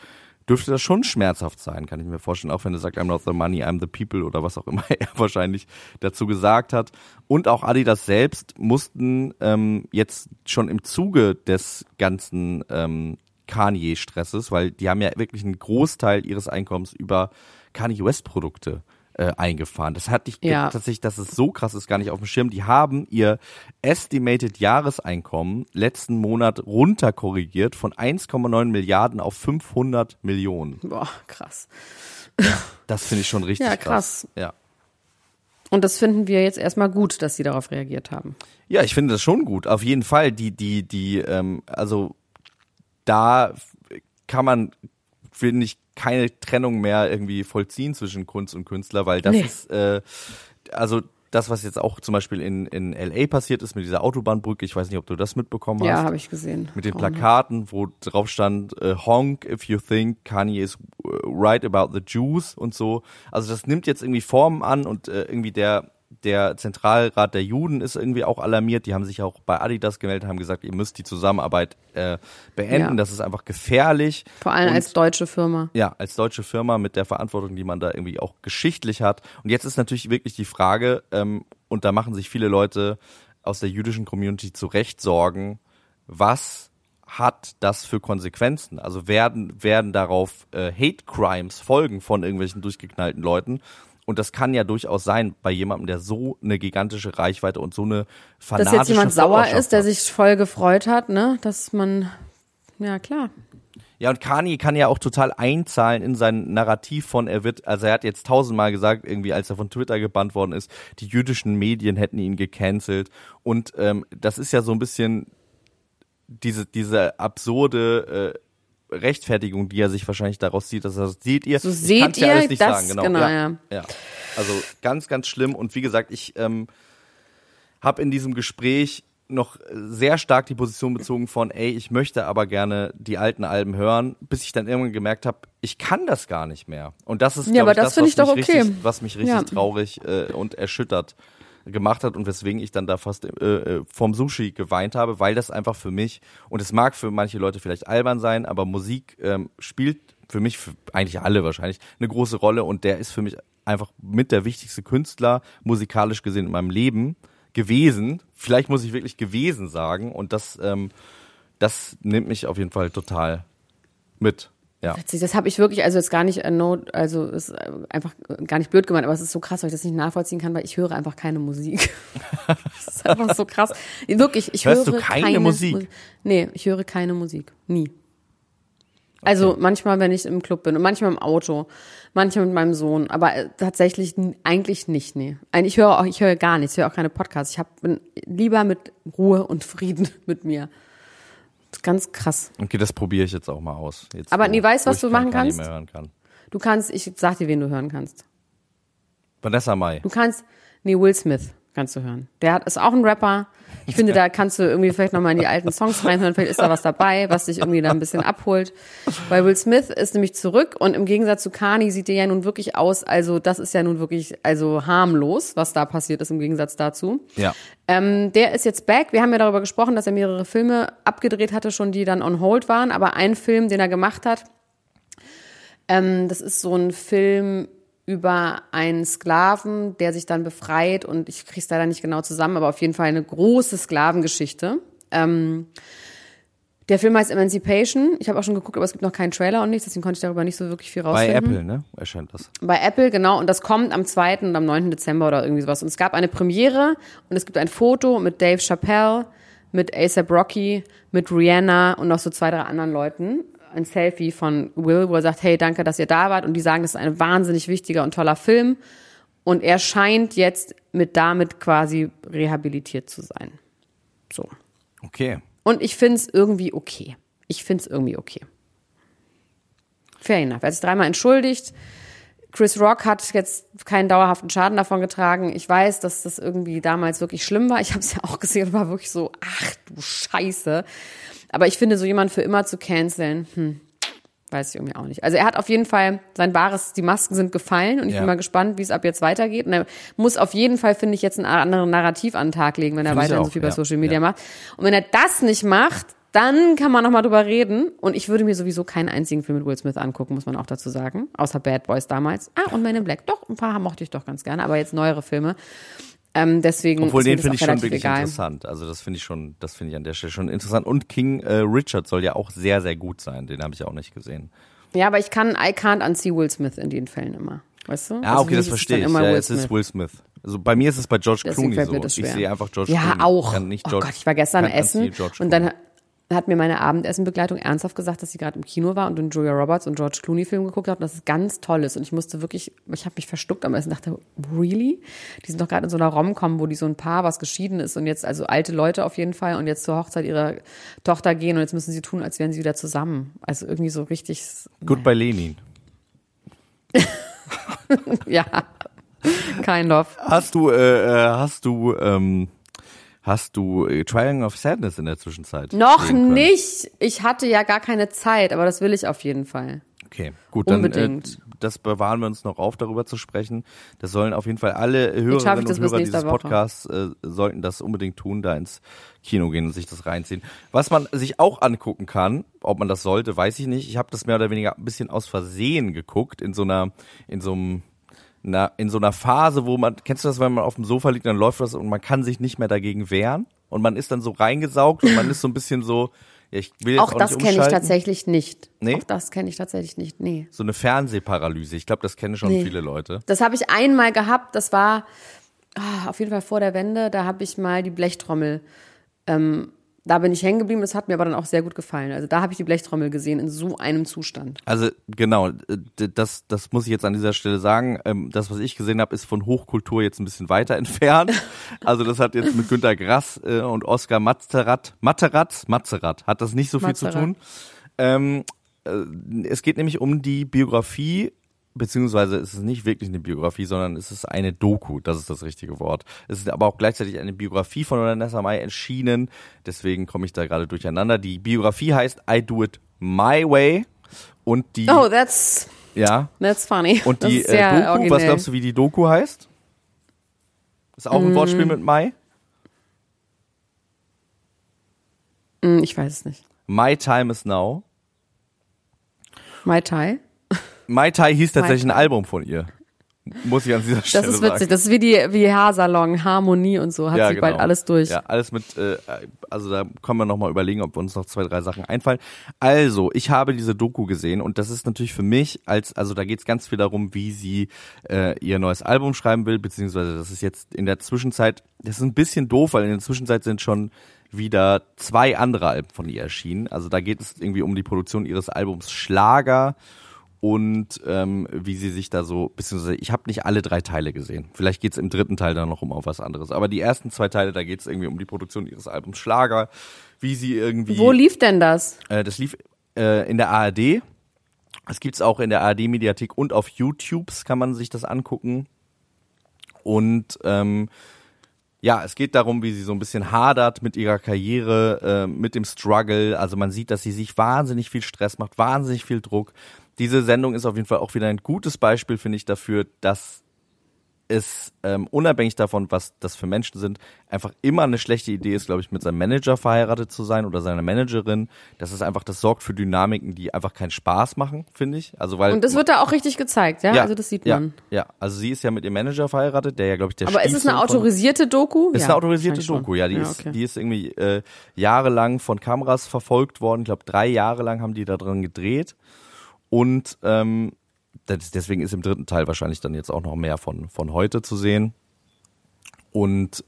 S3: dürfte das schon schmerzhaft sein, kann ich mir vorstellen, auch wenn er sagt, I'm not the money, I'm the people oder was auch immer er wahrscheinlich dazu gesagt hat. Und auch Adidas selbst mussten ähm, jetzt schon im Zuge des ganzen ähm, Kanye-Stresses, weil die haben ja wirklich einen Großteil ihres Einkommens über Kanye West-Produkte äh, eingefahren. Das hatte ich
S2: Ja.
S3: tatsächlich, das ist so krass, ist gar nicht auf dem Schirm. Die haben ihr estimated Jahreseinkommen letzten Monat runterkorrigiert von 1,9 Milliarden auf 500 Millionen.
S2: Boah, krass.
S3: Das finde ich schon richtig
S2: Ja,
S3: krass.
S2: krass.
S3: Ja.
S2: Und das finden wir jetzt erstmal gut, dass sie darauf reagiert haben.
S3: Ja, ich finde das schon gut. Auf jeden Fall. Die, die, die, ähm, also da kann man, finde ich, keine Trennung mehr irgendwie vollziehen zwischen Kunst und Künstler, weil das
S2: Nee.
S3: ist, äh, also das, was jetzt auch zum Beispiel in, in LA passiert ist mit dieser Autobahnbrücke, ich weiß nicht, ob du das mitbekommen
S2: Ja,
S3: hast.
S2: habe ich gesehen.
S3: Mit den Plakaten, wo drauf stand, äh, honk if you think Kanye is äh, right about the Jews und so. Also das nimmt jetzt irgendwie Formen an und äh, irgendwie der der Zentralrat der Juden ist irgendwie auch alarmiert. Die haben sich auch bei Adidas gemeldet, haben gesagt, ihr müsst die Zusammenarbeit äh, beenden.
S2: Ja.
S3: Das ist einfach gefährlich.
S2: Vor allem
S3: Und-
S2: als deutsche Firma.
S3: ja, als deutsche Firma mit der Verantwortung, die man da irgendwie auch geschichtlich hat. Und jetzt ist natürlich wirklich die Frage, ähm, und da machen sich viele Leute aus der jüdischen Community zu Recht Sorgen, was hat das für Konsequenzen? Also werden, werden darauf äh, Hate Crimes folgen von irgendwelchen durchgeknallten Leuten? Und das kann ja durchaus sein bei jemandem, der so eine gigantische Reichweite und so eine fanatische
S2: Dass jetzt jemand sauer ist, der sich voll gefreut hat, ne, dass man, ja klar.
S3: Ja, und Kanye kann ja auch total einzahlen in sein Narrativ von, er wird, also er hat jetzt tausendmal gesagt, irgendwie als er von Twitter gebannt worden ist, die jüdischen Medien hätten ihn gecancelt. Und ähm, das ist ja so ein bisschen diese, diese absurde äh, Rechtfertigung, die er sich wahrscheinlich daraus zieht, dass er seht ihr,
S2: So seht
S3: kann's ja
S2: ihr,
S3: alles nicht
S2: das-
S3: sagen, genau.
S2: genau,
S3: ja,
S2: ja.
S3: ja. Also ganz, ganz schlimm. Und wie gesagt, ich ähm, habe in diesem Gespräch noch sehr stark die Position bezogen von, ey, ich möchte aber gerne die alten Alben hören, bis ich dann irgendwann gemerkt habe, ich kann das gar nicht mehr. Und das ist,
S2: Ja, aber
S3: ich,
S2: das
S3: das,
S2: finde
S3: was
S2: ich doch
S3: mich
S2: okay.
S3: richtig, was mich richtig
S2: Ja.
S3: traurig äh, und erschüttert. Gemacht hat und weswegen ich dann da fast äh, äh, vom Sushi geweint habe, weil das einfach für mich, und es mag für manche Leute vielleicht albern sein, aber Musik ähm, spielt für mich, für eigentlich alle wahrscheinlich, eine große Rolle und der ist für mich einfach mit der wichtigste Künstler musikalisch gesehen in meinem Leben gewesen. Vielleicht muss ich wirklich gewesen sagen und das, ähm, das nimmt mich auf jeden Fall total mit. Ja.
S2: Witzig, das habe ich wirklich, also jetzt gar nicht, äh, no, also ist äh, einfach gar nicht blöd gemeint, aber es ist so krass, weil ich das nicht nachvollziehen kann, weil ich höre einfach keine Musik. das ist einfach so krass. Wirklich, ich
S3: Hörst
S2: höre
S3: du keine Musik?
S2: Mu- Nee, ich höre keine Musik. Nie. Also manchmal, wenn ich im Club bin und manchmal im Auto, manchmal mit meinem Sohn, aber äh, tatsächlich eigentlich nicht, nee. Ein- Ich höre auch, ich höre gar nichts, ich höre auch keine Podcasts. Ich hab, bin lieber mit Ruhe und Frieden mit mir. Das ist ganz krass.
S3: Okay, das probiere ich jetzt auch mal aus. Jetzt,
S2: Aber
S3: wo-
S2: nee, weißt du, was du machen
S3: Kanye
S2: kannst?
S3: Kann.
S2: Du kannst, ich sag dir, wen du hören kannst.
S3: Vanessa Mai.
S2: Du kannst, nee, Will Smith kannst du hören. Der hat, ist auch ein Rapper. Ich finde, da kannst du irgendwie vielleicht nochmal in die alten Songs reinhören. Vielleicht ist da was dabei, was dich irgendwie da ein bisschen abholt. Weil Will Smith ist nämlich zurück und im Gegensatz zu Kani sieht der ja nun wirklich aus, also das ist ja nun wirklich, also harmlos, was da passiert ist im Gegensatz dazu.
S3: Ja.
S2: Ähm, der ist jetzt back. Wir haben ja darüber gesprochen, dass er mehrere Filme abgedreht hatte, schon die dann on hold waren. Aber ein Film, den er gemacht hat, ähm, das ist so ein Film über einen Sklaven, der sich dann befreit und ich krieg's leider nicht genau zusammen, aber auf jeden Fall eine große Sklavengeschichte. Ähm, der Film heißt Emancipation. Ich habe auch schon geguckt, aber es gibt noch keinen Trailer und nichts, deswegen konnte ich darüber nicht so wirklich viel
S3: Bei
S2: rausfinden.
S3: Apple, ne? Erscheint das.
S2: Bei Apple, genau. Und das kommt am 2. und am 9. Dezember oder irgendwie sowas. Und es gab eine Premiere und es gibt ein Foto mit Dave Chappelle, mit ASAP Rocky, mit Rihanna und noch so zwei, drei anderen Leuten. Ein Selfie von Will, wo er sagt, hey, danke, dass ihr da wart. Und die sagen, das ist ein wahnsinnig wichtiger und toller Film. Und er scheint jetzt mit damit quasi rehabilitiert zu sein. So.
S3: Okay.
S2: Und ich find's irgendwie okay. Ich find's irgendwie okay. Fair enough. Er hat sich dreimal entschuldigt. Chris Rock hat jetzt keinen dauerhaften Schaden davon getragen. Ich weiß, dass das irgendwie damals wirklich schlimm war. Ich habe es ja auch gesehen und war wirklich so, ach du Scheiße. Aber ich finde, so jemanden für immer zu canceln, hm, weiß ich irgendwie auch nicht. Also er hat auf jeden Fall sein wahres, die Masken sind gefallen und ich
S3: Ja.
S2: bin mal gespannt, wie es ab jetzt weitergeht. Und er muss auf jeden Fall, finde ich, jetzt einen anderen Narrativ an den Tag legen, wenn er
S3: Finde ich
S2: weiterhin
S3: auch,
S2: so viel bei
S3: ja.
S2: Social Media
S3: Ja.
S2: macht. Und wenn er das nicht macht, dann kann man nochmal drüber reden. Und ich würde mir sowieso keinen einzigen Film mit Will Smith angucken, muss man auch dazu sagen. Außer Bad Boys damals. Ah, und Men in Black. Doch, ein paar mochte ich doch ganz gerne, aber jetzt neuere Filme. Ähm, deswegen
S3: Obwohl den finde
S2: auch
S3: ich schon wirklich
S2: egal.
S3: interessant. Also das finde ich schon, das finde ich an der Stelle schon interessant. Und King äh, Richard soll ja auch sehr, sehr gut sein. Den habe ich auch nicht gesehen.
S2: Ja, aber ich kann, I can't unsee Will Smith in den Fällen immer. Weißt du?
S3: Ja,
S2: Also
S3: okay, das verstehe ich.
S2: immer
S3: Ja,
S2: Will
S3: es ist. Will Smith. Also bei mir ist es bei George
S2: Deswegen
S3: Clooney so. Ich sehe einfach George
S2: Ja,
S3: Clooney.
S2: auch.
S3: Kann nicht
S2: oh
S3: George,
S2: Gott, ich war gestern essen und dann hat mir meine Abendessenbegleitung ernsthaft gesagt, dass sie gerade im Kino war und einen Julia Roberts und George Clooney Film geguckt hat und das ist ganz toll ist und ich musste wirklich, ich habe mich verstuckt am Essen, dachte, really? Die sind doch gerade in so einer Rom-Com, wo die so ein Paar, was geschieden ist und jetzt, also alte Leute auf jeden Fall und jetzt zur Hochzeit ihrer Tochter gehen und jetzt müssen sie tun, als wären sie wieder zusammen. Also irgendwie so richtig,
S3: Gut bei Lenin.
S2: ja, kind of.
S3: Hast du, äh, äh, hast du, ähm, hast du äh, Triangle of Sadness in der Zwischenzeit?
S2: Noch nicht. Ich hatte ja gar keine Zeit, aber das will ich auf jeden Fall.
S3: Okay, gut, dann
S2: Unbedingt.
S3: Äh, das bewahren wir uns noch auf, darüber zu sprechen. Das sollen auf jeden Fall alle Hörerinnen und Hörer dieses
S2: Woche.
S3: Podcasts äh, sollten das unbedingt tun, da ins Kino gehen und sich das reinziehen. Was man sich auch angucken kann, ob man das sollte, weiß ich nicht. Ich habe das mehr oder weniger ein bisschen aus Versehen geguckt in so einer, in so einem na, in so einer Phase, wo man, kennst du das, wenn man auf dem Sofa liegt, dann läuft was und man kann sich nicht mehr dagegen wehren und man ist dann so reingesaugt und man ist so ein bisschen so, ja, ich will jetzt
S2: Auch
S3: auch,
S2: das kenne ich tatsächlich nicht.
S3: Nee?
S2: Auch das kenne ich tatsächlich nicht. Nee.
S3: So eine Fernsehparalyse. Ich glaube, das kennen schon
S2: Nee.
S3: viele Leute.
S2: Das habe ich einmal gehabt, das war ah, auf jeden Fall vor der Wende, da habe ich mal die Blechtrommel, ähm, da bin ich hängen geblieben, das hat mir aber dann auch sehr gut gefallen. Also da habe ich die Blechtrommel gesehen in so einem Zustand.
S3: Also genau, äh, das, das muss ich jetzt an dieser Stelle sagen. Ähm, Das, was ich gesehen habe, ist von Hochkultur jetzt ein bisschen weiter entfernt. Also das hat jetzt mit Günter Grass äh, und Oskar Matzerat, Materat, Matzerat, hat das nicht so viel zu
S2: Matzerat.
S3: tun. Ähm, äh, es geht nämlich um die Biografie, beziehungsweise es ist nicht wirklich eine Biografie, sondern es ist eine Doku, das ist das richtige Wort. Es ist aber auch gleichzeitig eine Biografie von Vanessa Mai erschienen, deswegen komme ich da gerade durcheinander. Die Biografie heißt I Do It My Way und die,
S2: Oh, that's,
S3: ja,
S2: that's funny.
S3: und die äh, Doku,
S2: originell.
S3: was glaubst du, wie die Doku heißt? Ist auch ein Wortspiel mit Mai?
S2: Hm, Ich weiß es nicht.
S3: My Time is Now.
S2: Mai Tai?
S3: My Tai hieß tatsächlich ein. Album von ihr. Muss ich an dieser Stelle
S2: Das ist
S3: sagen.
S2: witzig. Das ist wie die wie Haarsalon, Harmonie und so. Hat sie bald alles durch.
S3: Ja, alles mit, äh, also da können wir nochmal überlegen, ob uns noch zwei, drei Sachen einfallen. Also, ich habe diese Doku gesehen und das ist natürlich für mich als, also da geht es ganz viel darum, wie sie äh, ihr neues Album schreiben will, beziehungsweise das ist jetzt in der Zwischenzeit, das ist ein bisschen doof, weil in der Zwischenzeit sind schon wieder zwei andere Alben von ihr erschienen. Also da geht es irgendwie um die Produktion ihres Albums Schlager und ähm, wie sie sich da so, beziehungsweise ich habe nicht alle drei Teile gesehen. Vielleicht geht's im dritten Teil dann noch um auf was anderes. Aber die ersten zwei Teile, da geht's irgendwie um die Produktion ihres Albums Schlager, wie sie irgendwie.
S2: Wo lief denn das?
S3: Äh, das lief äh, in der ARD. Es gibt's auch in der ARD-Mediathek und auf YouTube kann man sich das angucken. Und ähm, ja, es geht darum, wie sie so ein bisschen hadert mit ihrer Karriere, äh, mit dem Struggle. Also man sieht, dass sie sich wahnsinnig viel Stress macht, wahnsinnig viel Druck. Diese Sendung ist auf jeden Fall auch wieder ein gutes Beispiel, finde ich, dafür, dass es ähm, unabhängig davon, was das für Menschen sind, einfach immer eine schlechte Idee ist, glaube ich, mit seinem Manager verheiratet zu sein oder seiner Managerin. Das ist einfach, das sorgt für Dynamiken, die einfach keinen Spaß machen, finde ich. Also weil
S2: Und das wird da auch richtig gezeigt, ja? Also das sieht
S3: ja,
S2: man.
S3: Ja, also sie ist ja mit ihrem Manager verheiratet, der ja, glaube ich, der
S2: Aber ist es eine autorisierte Doku?
S3: ist
S2: ja,
S3: eine autorisierte. Doku, ja. Die,
S2: ja,
S3: ist,
S2: okay.
S3: die ist irgendwie äh, jahrelang von Kameras verfolgt worden. Ich glaube, drei Jahre lang haben die da dran gedreht. Und ähm, das, deswegen ist im dritten Teil wahrscheinlich dann jetzt auch noch mehr von, von heute zu sehen. Und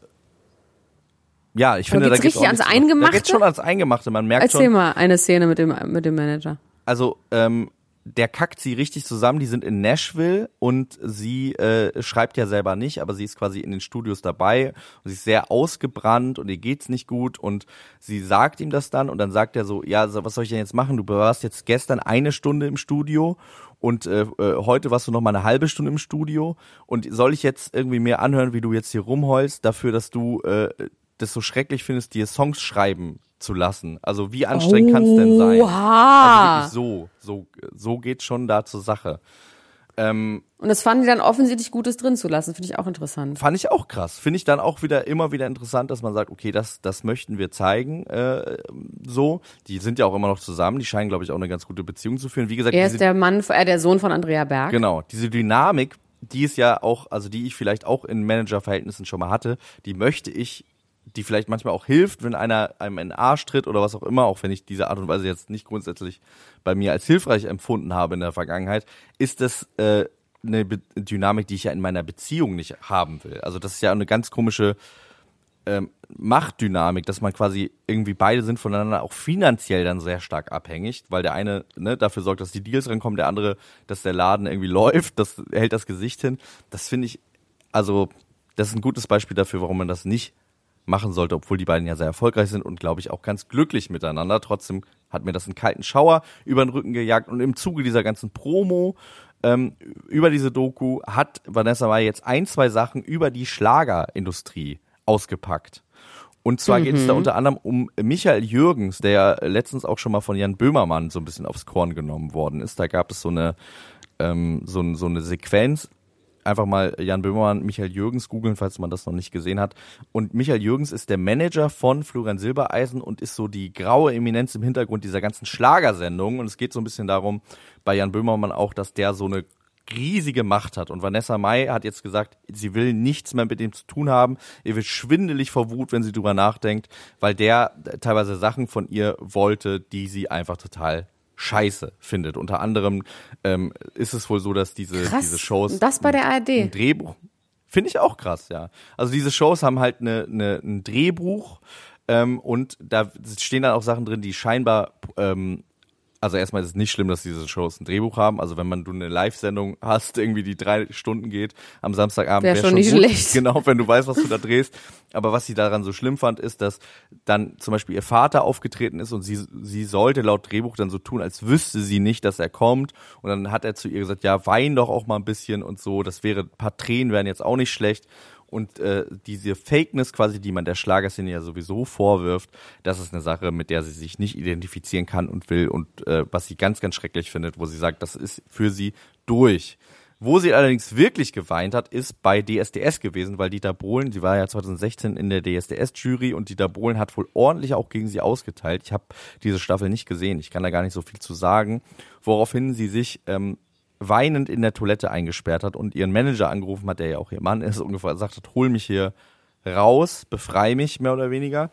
S3: ja, ich finde, da
S2: geht's richtig ans
S3: nichts- Da
S2: Eingemachte?
S3: geht's schon ans Eingemachte. Man merkt
S2: Erzähl
S3: schon,
S2: mal eine Szene mit dem, mit dem Manager.
S3: also ähm, der kackt sie richtig zusammen. Die sind in Nashville und sie äh, schreibt ja selber nicht, aber sie ist quasi in den Studios dabei und sie ist sehr ausgebrannt und ihr geht's nicht gut und sie sagt ihm das dann und dann sagt er so, ja, was soll ich denn jetzt machen? Du warst jetzt gestern eine Stunde im Studio und äh, äh, heute warst du noch mal eine halbe Stunde im Studio und soll ich jetzt irgendwie mir anhören, wie du jetzt hier rumheulst dafür, dass du äh, das so schrecklich findest, dir Songs schreiben zu lassen? Also wie anstrengend kann es denn sein? Also wirklich so, so, so geht schon da zur Sache. Ähm,
S2: Und das fanden die dann offensichtlich Gutes drin zu lassen, finde ich auch interessant.
S3: fand ich auch krass. Finde ich dann auch wieder immer wieder interessant, dass man sagt, okay, das, das möchten wir zeigen. Äh, so, die sind ja auch immer noch zusammen. Die scheinen, glaube ich, auch eine ganz gute Beziehung zu führen. Wie gesagt,
S2: Er ist der Mann, äh, der Sohn von Andrea Berg.
S3: genau, diese Dynamik, die ist ja auch, also die ich vielleicht auch in Managerverhältnissen schon mal hatte, die möchte ich die vielleicht manchmal auch hilft, wenn einer einem in den Arsch tritt oder was auch immer, auch wenn ich diese Art und Weise jetzt nicht grundsätzlich bei mir als hilfreich empfunden habe in der Vergangenheit, ist das äh, eine Be Dynamik, die ich ja in meiner Beziehung nicht haben will. Also das ist ja eine ganz komische ähm, Machtdynamik, dass man quasi irgendwie beide sind voneinander auch finanziell dann sehr stark abhängig, weil der eine ne, dafür sorgt, dass die Deals rankommen, der andere, dass der Laden irgendwie läuft, das hält das Gesicht hin. Das finde ich, also das ist ein gutes Beispiel dafür, warum man das nicht machen sollte, obwohl die beiden ja sehr erfolgreich sind und glaube ich auch ganz glücklich miteinander. Trotzdem hat mir das einen kalten Schauer über den Rücken gejagt und im Zuge dieser ganzen Promo ähm, über diese Doku hat Vanessa Mai jetzt ein, zwei Sachen über die Schlagerindustrie ausgepackt. Und zwar geht es da unter anderem um Michael Jürgens, der ja letztens auch schon mal von Jan Böhmermann so ein bisschen aufs Korn genommen worden ist. Da gab es so eine, ähm, so, so eine Sequenz, einfach mal Jan Böhmermann, Michael Jürgens googeln, falls man das noch nicht gesehen hat. Und Michael Jürgens ist der Manager von Florian Silbereisen und ist so die graue Eminenz im Hintergrund dieser ganzen Schlagersendung. Und es geht so ein bisschen darum, bei Jan Böhmermann auch, dass der so eine riesige Macht hat. Und Vanessa Mai hat jetzt gesagt, sie will nichts mehr mit dem zu tun haben. Ihr wird schwindelig vor Wut, wenn sie drüber nachdenkt, weil der teilweise Sachen von ihr wollte, die sie einfach total scheiße findet. Unter anderem ähm, ist es wohl so, dass diese,
S2: Krass.
S3: diese Shows
S2: das bei der ARD.
S3: ein Drehbuch. Finde ich auch krass, ja. Also diese Shows haben halt eine, eine, ein Drehbuch ähm, und da stehen dann auch Sachen drin, die scheinbar, ähm, also erstmal ist es nicht schlimm, dass diese Shows ein Drehbuch haben. Also wenn man du eine Live-Sendung hast, irgendwie die drei Stunden geht am Samstagabend,
S2: Wär
S3: wär
S2: schon nicht
S3: gut.
S2: schlecht.
S3: Genau, wenn du weißt, was du da drehst. Aber was sie daran so schlimm fand, ist, dass dann zum Beispiel ihr Vater aufgetreten ist und sie, sie sollte laut Drehbuch dann so tun, als wüsste sie nicht, dass er kommt. Und dann hat er zu ihr gesagt, ja, wein doch auch mal ein bisschen und so. Das wäre, ein paar Tränen wären jetzt auch nicht schlecht. Und äh, diese Fakeness quasi, die man der Schlagerszene ja sowieso vorwirft, das ist eine Sache, mit der sie sich nicht identifizieren kann und will und äh, was sie ganz, ganz schrecklich findet, wo sie sagt, das ist für sie durch. Wo sie allerdings wirklich geweint hat, ist bei DSDS gewesen, weil Dieter Bohlen, sie war ja 2016 in der DSDS-Jury und Dieter Bohlen hat wohl ordentlich auch gegen sie ausgeteilt. Ich habe diese Staffel nicht gesehen, ich kann da gar nicht so viel zu sagen. Woraufhin sie sich ähm, weinend in der Toilette eingesperrt hat und ihren Manager angerufen hat, der ja auch ihr Mann ist, ungefähr gesagt hat, hol mich hier raus, befrei mich mehr oder weniger.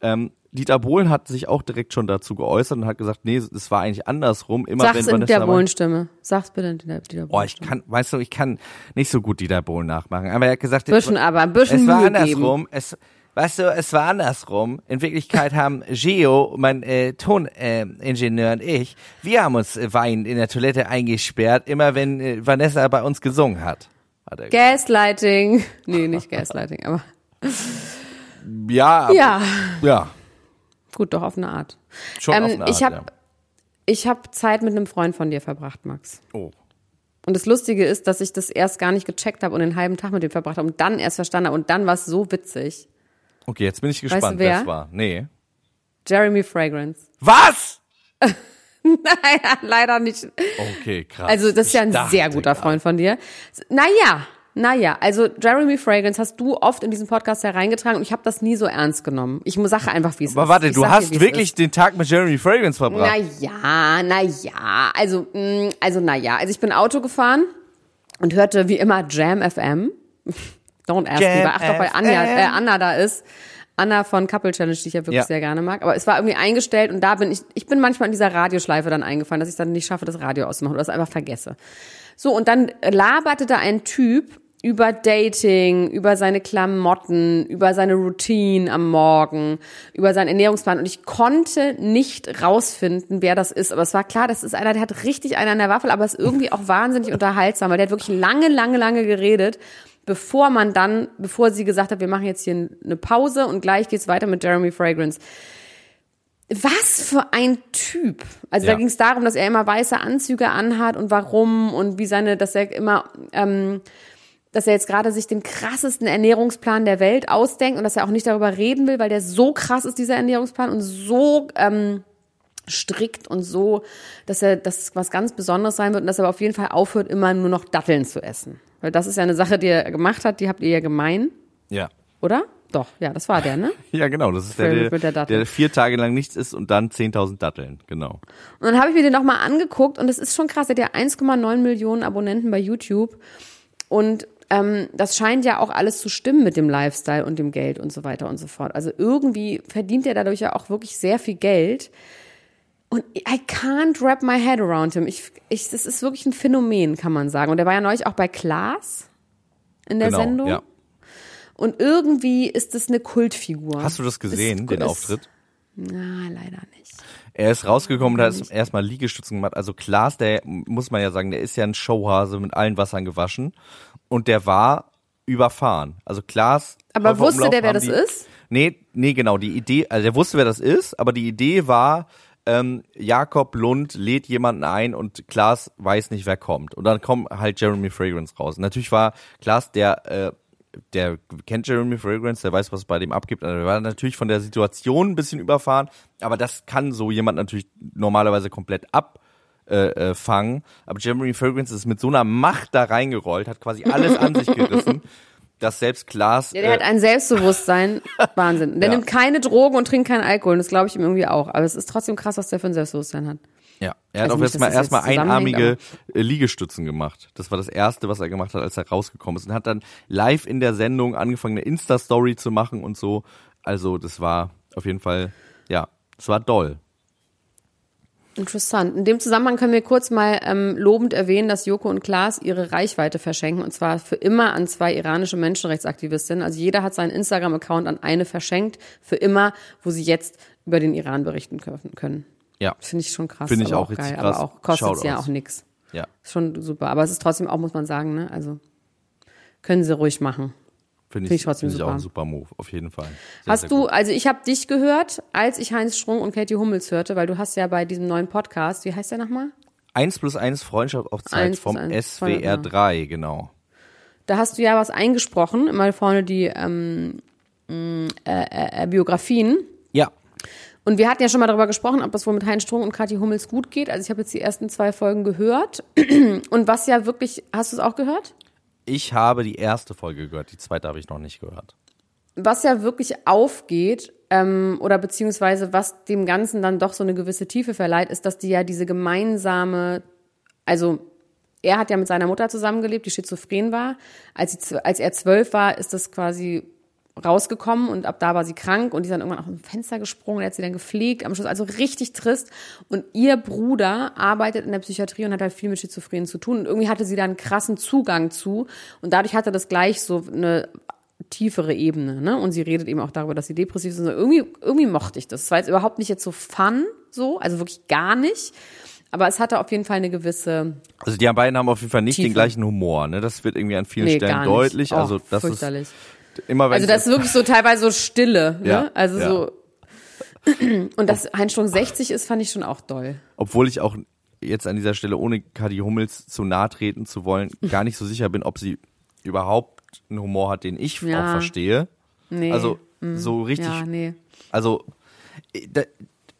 S3: Ähm, Dieter Bohlen hat sich auch direkt schon dazu geäußert und hat gesagt, nee, es war eigentlich andersrum. Immer
S2: Sag's
S3: wenn
S2: in
S3: Vanessa
S2: der Bohlen-Stimme. Sag's bitte in der Dieter
S3: Boah, ich
S2: Bohlen-Stimme.
S3: kann, weißt du, ich kann nicht so gut Dieter Bohlen nachmachen. Aber er hat gesagt,
S2: Bisschen aber, ein bisschen
S3: es war
S2: Mühe
S3: andersrum. Es, weißt du, es war andersrum. In Wirklichkeit haben Gio, mein äh, Toningenieur und ich, wir haben uns äh, weinend in der Toilette eingesperrt, immer wenn äh, Vanessa bei uns gesungen hat. hat gesagt.
S2: Gaslighting. Nee, nicht Gaslighting, aber
S3: ja, aber-
S2: ja,
S3: ja,
S2: gut, doch auf eine Art.
S3: schon
S2: Ähm,
S3: auf eine Art,
S2: ich habe
S3: ja.
S2: ich hab Zeit mit einem Freund von dir verbracht, Max.
S3: Oh.
S2: Und das Lustige ist, dass ich das erst gar nicht gecheckt habe und den halben Tag mit dem verbracht habe und dann erst verstanden habe und dann war es so witzig.
S3: Okay, jetzt bin ich
S2: du,
S3: gespannt,
S2: wer?
S3: wer es war. Nee.
S2: Jeremy Fragrance.
S3: Was?
S2: naja, leider nicht.
S3: Okay, krass.
S2: Also das ist ja ein
S3: dachte
S2: sehr guter. Freund von dir. Naja, naja, also Jeremy Fragrance hast du oft in diesen Podcast hereingetragen und ich habe das nie so ernst genommen. Ich muss Sache einfach, wie es ist.
S3: Aber warte,
S2: Ich
S3: du
S2: dir,
S3: hast
S2: es
S3: wirklich
S2: ist.
S3: den Tag mit Jeremy Fragrance verbracht.
S2: Naja, naja, also, mh, also naja, also ich bin Auto gefahren und hörte wie immer Jam FM. Don't ask
S3: Jam
S2: me, weil ach doch, weil Anja, äh, Anna da ist. Anna von Couple Challenge, die ich ja wirklich
S3: Ja.
S2: sehr gerne mag. Aber es war irgendwie eingestellt und da bin ich, ich bin manchmal in dieser Radioschleife dann eingefallen, dass ich dann nicht schaffe, das Radio auszumachen oder es einfach vergesse. So, und dann laberte da ein Typ über Dating, über seine Klamotten, über seine Routine am Morgen, über seinen Ernährungsplan und ich konnte nicht rausfinden, wer das ist. Aber es war klar, das ist einer, der hat richtig einen an der Waffel, aber ist irgendwie auch wahnsinnig unterhaltsam, weil der hat wirklich lange, lange, lange geredet, bevor man dann, bevor sie gesagt hat, wir machen jetzt hier eine Pause und gleich geht's weiter mit Jeremy Fragrance. Was für ein Typ. Also
S3: Ja.
S2: da ging es darum, dass er immer weiße Anzüge anhat und warum und wie seine, dass er immer, ähm, dass er jetzt gerade sich den krassesten Ernährungsplan der Welt ausdenkt und dass er auch nicht darüber reden will, weil der so krass ist, dieser Ernährungsplan und so ähm, strikt und so, dass er, dass es was ganz Besonderes sein wird und dass er aber auf jeden Fall aufhört, immer nur noch Datteln zu essen. Weil das ist ja eine Sache, die er gemacht hat, die habt ihr ja gemein,
S3: Ja.
S2: oder? Doch, ja, das war der, ne?
S3: Ja, genau. Das ist der,
S2: Favorite
S3: der,
S2: der Dattel.
S3: der vier Tage lang nichts isst und dann 10.000 Datteln. Genau.
S2: Und dann habe ich mir den nochmal angeguckt und es ist schon krass, er hat ja 1,9 Millionen Abonnenten bei YouTube. Und ähm, das scheint ja auch alles zu stimmen mit dem Lifestyle und dem Geld und so weiter und so fort. Also irgendwie verdient er dadurch ja auch wirklich sehr viel Geld. Und I can't wrap my head around him. Ich, ich, das ist wirklich ein Phänomen, kann man sagen. Und er war ja neulich auch bei Klaas in der
S3: genau.
S2: Sendung.
S3: Ja.
S2: Und irgendwie ist das eine Kultfigur.
S3: Hast du das gesehen,
S2: Ist-
S3: den
S2: ist-
S3: Auftritt?
S2: Na, leider nicht.
S3: Er ist rausgekommen und hat erstmal Liegestützen gemacht. Also Klaas, der muss man ja sagen, der ist ja ein Showhase mit allen Wassern gewaschen. Und der war überfahren. Also Klaas.
S2: Aber wusste der, wer das
S3: die,
S2: ist?
S3: Nee, nee, genau. Die Idee, also der wusste, wer das ist, aber die Idee war, ähm, Jakob Lund lädt jemanden ein und Klaas weiß nicht, wer kommt. Und dann kommt halt Jeremy Fragrance raus. Natürlich war Klaas der, äh, der kennt Jeremy Fragrance, der weiß, was bei dem abgibt. Also der war natürlich von der Situation ein bisschen überfahren, aber das kann so jemand natürlich normalerweise komplett ab äh, äh, fangen. Aber Jeremy Fragrance ist mit so einer Macht da reingerollt, hat quasi alles an sich gerissen, dass selbst Klaas.
S2: Ja, der
S3: äh,
S2: hat ein Selbstbewusstsein. Wahnsinn. Der
S3: Ja.
S2: nimmt keine Drogen und trinkt keinen Alkohol. Und das glaube ich ihm irgendwie auch. Aber es ist trotzdem krass, was der für ein Selbstbewusstsein hat.
S3: Ja, er hat
S2: Also
S3: auch
S2: nicht,
S3: erstmal
S2: dass das
S3: erstmal einarmige äh, Liegestützen gemacht. Das war das erste, was er gemacht hat, als er rausgekommen ist und hat dann live in der Sendung angefangen, eine Insta Story zu machen und so. Also, das war auf jeden Fall ja, es war doll.
S2: Interessant. In dem Zusammenhang können wir kurz mal ähm, lobend erwähnen, dass Joko und Klaas ihre Reichweite verschenken und zwar für immer an zwei iranische Menschenrechtsaktivistinnen. Also jeder hat seinen Instagram-Account an eine verschenkt, für immer, wo sie jetzt über den Iran berichten können-.
S3: Ja.
S2: Finde ich schon krass.
S3: Finde ich
S2: aber
S3: auch richtig
S2: geil.
S3: krass.
S2: Aber auch kostet ja auch nix.
S3: Ja,
S2: Schon super. Aber es ist trotzdem auch, muss man sagen, ne? Also können sie ruhig machen.
S3: Finde
S2: Find
S3: ich,
S2: ich trotzdem
S3: finde ich auch ein super Move, auf jeden Fall. Sehr,
S2: Hast
S3: sehr
S2: du, also ich habe dich gehört, als ich Heinz Strunk und Katie Hummels hörte, weil du hast ja bei diesem neuen Podcast, wie heißt der nochmal?
S3: 1 plus 1 Freundschaft auf Zeit
S2: Eins
S3: vom
S2: plus eins, voll,
S3: SWR 3, genau.
S2: Da hast du ja was eingesprochen, immer vorne die ähm, mh, äh, äh, Biografien.
S3: Ja,
S2: Und wir hatten ja schon mal darüber gesprochen, ob es wohl mit Heinz Strunk und Kathi Hummels gut geht. Also ich habe jetzt die ersten zwei Folgen gehört. Und was ja wirklich, hast du es auch gehört?
S3: Ich habe die erste Folge gehört, die zweite habe ich noch nicht gehört.
S2: Was ja wirklich aufgeht, ähm, oder beziehungsweise was dem Ganzen dann doch so eine gewisse Tiefe verleiht, ist, dass die ja diese gemeinsame, also er hat ja mit seiner Mutter zusammengelebt, die schizophren war. Als, sie, als er zwölf war, ist das quasi rausgekommen und ab da war sie krank und die ist dann irgendwann aus dem Fenster gesprungen, er hat sie dann gepflegt, am Schluss also richtig trist und ihr Bruder arbeitet in der Psychiatrie und hat halt viel mit Schizophrenen zu tun und irgendwie hatte sie da einen krassen Zugang zu und dadurch hatte das gleich so eine tiefere Ebene, ne? Und sie redet eben auch darüber, dass sie depressiv ist. Und irgendwie, irgendwie mochte ich das. Es war jetzt überhaupt nicht jetzt so fun, so, also wirklich gar nicht. Aber es hatte auf jeden Fall eine gewisse.
S3: Also die beiden haben auf jeden Fall nicht
S2: Tiefe.
S3: den gleichen Humor, ne? Das wird irgendwie an vielen
S2: Nee,
S3: Stellen deutlich.
S2: Oh,
S3: also das
S2: fürchterlich.
S3: ist immer wenn
S2: Also das ist wirklich so teilweise so Stille, ne?
S3: Ja,
S2: also
S3: ja.
S2: so. Und dass Heinz Strunk 60 ist, fand ich schon auch doll.
S3: obwohl ich auch jetzt an dieser Stelle, ohne Kadi Hummels zu nahe treten zu wollen, gar nicht so sicher bin, ob sie überhaupt einen Humor hat, den ich
S2: Ja.
S3: auch verstehe.
S2: Nee.
S3: Also so richtig,
S2: ja, nee.
S3: also äh, da,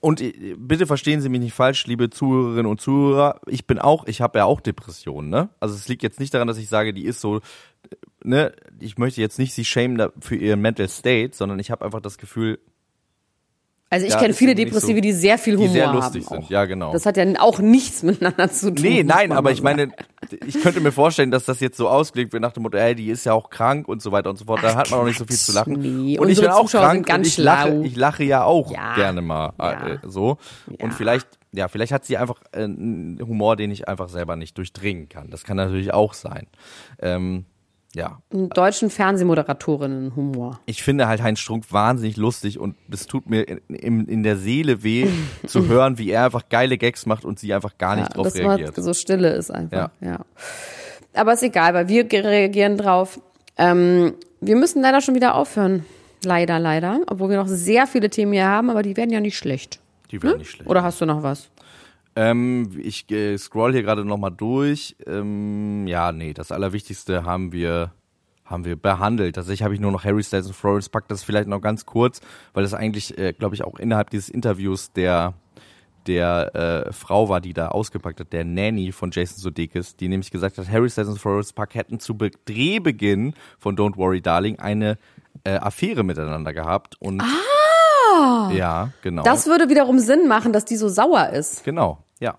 S3: und äh, bitte verstehen Sie mich nicht falsch, liebe Zuhörerinnen und Zuhörer. Ich bin auch, ich habe ja auch Depressionen, ne? Also es liegt jetzt nicht daran, dass ich sage, die ist so, ne? Ich möchte jetzt nicht sie shamen da- für ihren Mental State, sondern ich habe einfach das Gefühl,
S2: Also ich kenne viele Depressive,
S3: so-
S2: die sehr viel
S3: die
S2: Humor
S3: sehr lustig
S2: haben.
S3: sind.
S2: Auch.
S3: Ja, genau.
S2: Das hat ja auch nichts miteinander zu tun.
S3: Nee, nein, aber ich meine, ich könnte mir vorstellen, dass das jetzt so ausgelegt wird nach dem Motto, ey, die ist ja auch krank und so weiter und so fort. Da
S2: Ach,
S3: hat man auch nicht so viel zu lachen.
S2: nee.
S3: Und ich bin auch
S2: Zuschauer
S3: krank
S2: ganz
S3: und ich lache,
S2: schlau.
S3: ich lache ja auch
S2: Ja.
S3: gerne mal
S2: Ja.
S3: äh, so. Und
S2: Ja.
S3: vielleicht, ja, vielleicht hat sie einfach äh, einen Humor, den ich einfach selber nicht durchdringen kann. Das kann natürlich auch sein. Ähm, ja,
S2: Einen deutschen Fernsehmoderatorinnen Humor.
S3: ich finde halt Heinz Strunk wahnsinnig lustig und es tut mir in, in, der Seele weh zu hören, wie er einfach geile Gags macht und sie einfach gar nicht
S2: ja,
S3: drauf
S2: dass
S3: reagiert.
S2: man so stille ist einfach.
S3: Ja.
S2: Ja. Aber ist egal, weil wir reagieren drauf. Ähm, wir müssen leider schon wieder aufhören. Leider, leider. Obwohl wir noch sehr viele Themen hier haben, aber die werden ja nicht schlecht.
S3: Die wäre nicht schlecht.
S2: Oder hast du noch was?
S3: Ähm, ich äh, scroll hier gerade nochmal durch. Ähm, ja, nee, das Allerwichtigste haben wir haben wir behandelt. Tatsächlich habe ich nur noch Harry Styles und Florence Pack. Das vielleicht noch ganz kurz, weil das eigentlich, äh, glaube ich, auch innerhalb dieses Interviews der der äh, Frau war, die da ausgepackt hat, der Nanny von Jason Sudeikis, die nämlich gesagt hat, Harry Styles und Florence Park hätten zu Be Drehbeginn von Don't Worry Darling eine äh, Affäre miteinander gehabt und ja, genau.
S2: Das würde wiederum Sinn machen, dass die so sauer ist.
S3: Genau, ja.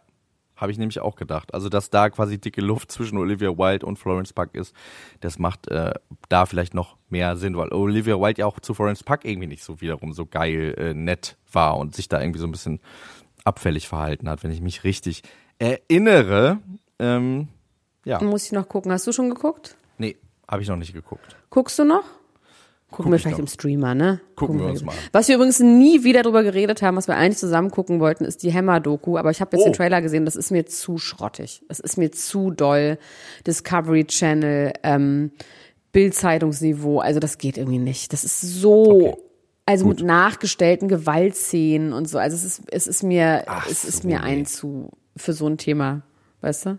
S3: Habe ich nämlich auch gedacht. Also, dass da quasi dicke Luft zwischen Olivia Wilde und Florence Puck ist, das macht äh, da vielleicht noch mehr Sinn, weil Olivia Wilde ja auch zu Florence Puck irgendwie nicht so wiederum so geil äh, nett war und sich da irgendwie so ein bisschen abfällig verhalten hat, wenn ich mich richtig erinnere. Ähm, ja,
S2: Muss ich noch gucken. Hast du schon geguckt?
S3: nee, habe ich noch nicht geguckt.
S2: Guckst du noch? Gucken wir
S3: ich
S2: vielleicht
S3: noch.
S2: im Streamer, ne?
S3: Gucken wir uns mal.
S2: Was wir übrigens nie wieder drüber geredet haben, was wir eigentlich zusammen gucken wollten, ist die Hammer-Doku. Aber ich habe jetzt
S3: Oh.
S2: den Trailer gesehen, das ist mir zu schrottig. Es ist mir zu doll. Discovery Channel, ähm, Bild-Zeitungsniveau. Also das geht irgendwie nicht. Das ist so,
S3: Okay.
S2: also mit nachgestellten Gewaltszenen und so. Also es ist, es ist mir,
S3: Ach
S2: es ist
S3: so,
S2: mir
S3: nee.
S2: ein zu, für so ein Thema. Weißt du?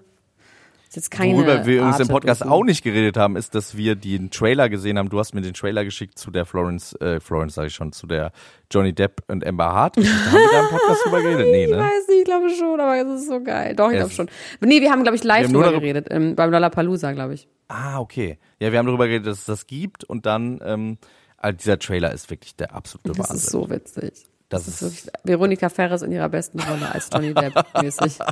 S2: Ist jetzt keine
S3: Worüber wir uns im Podcast
S2: Doku.
S3: auch nicht geredet haben, ist, dass wir den Trailer gesehen haben. Du hast mir den Trailer geschickt zu der Florence, äh, Florence sage ich schon, zu der Johnny Depp und Amber Hart. Haben wir da im Podcast drüber geredet? Nee,
S2: Ich
S3: ne?
S2: weiß nicht, ich glaube schon, aber es ist so geil. Doch, ich glaube schon. Nee, wir haben, glaube ich, live drüber
S3: darüber-
S2: geredet, ähm, beim Lollapalooza, glaube ich.
S3: Ah, okay. Ja, wir haben darüber geredet, dass es das gibt und dann, ähm, also dieser Trailer ist wirklich der absolute
S2: Das
S3: Wahnsinn.
S2: ist so witzig.
S3: Das
S2: Das ist
S3: ist-
S2: Veronika Ferres in ihrer besten Rolle als Johnny Depp mäßig.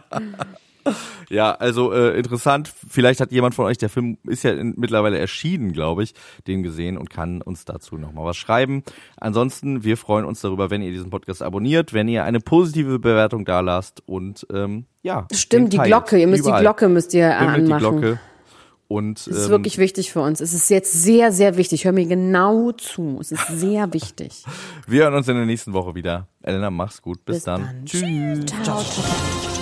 S3: Ja, also äh, interessant. Vielleicht hat jemand von euch, der Film ist ja in, mittlerweile erschienen, glaube ich, den gesehen und kann uns dazu nochmal was schreiben. Ansonsten, wir freuen uns darüber, wenn ihr diesen Podcast abonniert, wenn ihr eine positive Bewertung da lasst und ähm, ja.
S2: Stimmt, die. Glocke, ihr müsst
S3: Überall.
S2: die Glocke müsst ihr äh,
S3: Bimmelt die
S2: anmachen.
S3: Glocke. Und
S2: Das ist
S3: ähm,
S2: wirklich wichtig für uns. Es ist jetzt sehr, sehr wichtig. Hör mir genau zu. Es ist sehr wichtig.
S3: wir hören uns in der nächsten Woche wieder. Elena, mach's gut. Bis,
S2: Bis
S3: dann.
S2: dann.
S3: Tschüss.
S2: Ciao, ciao.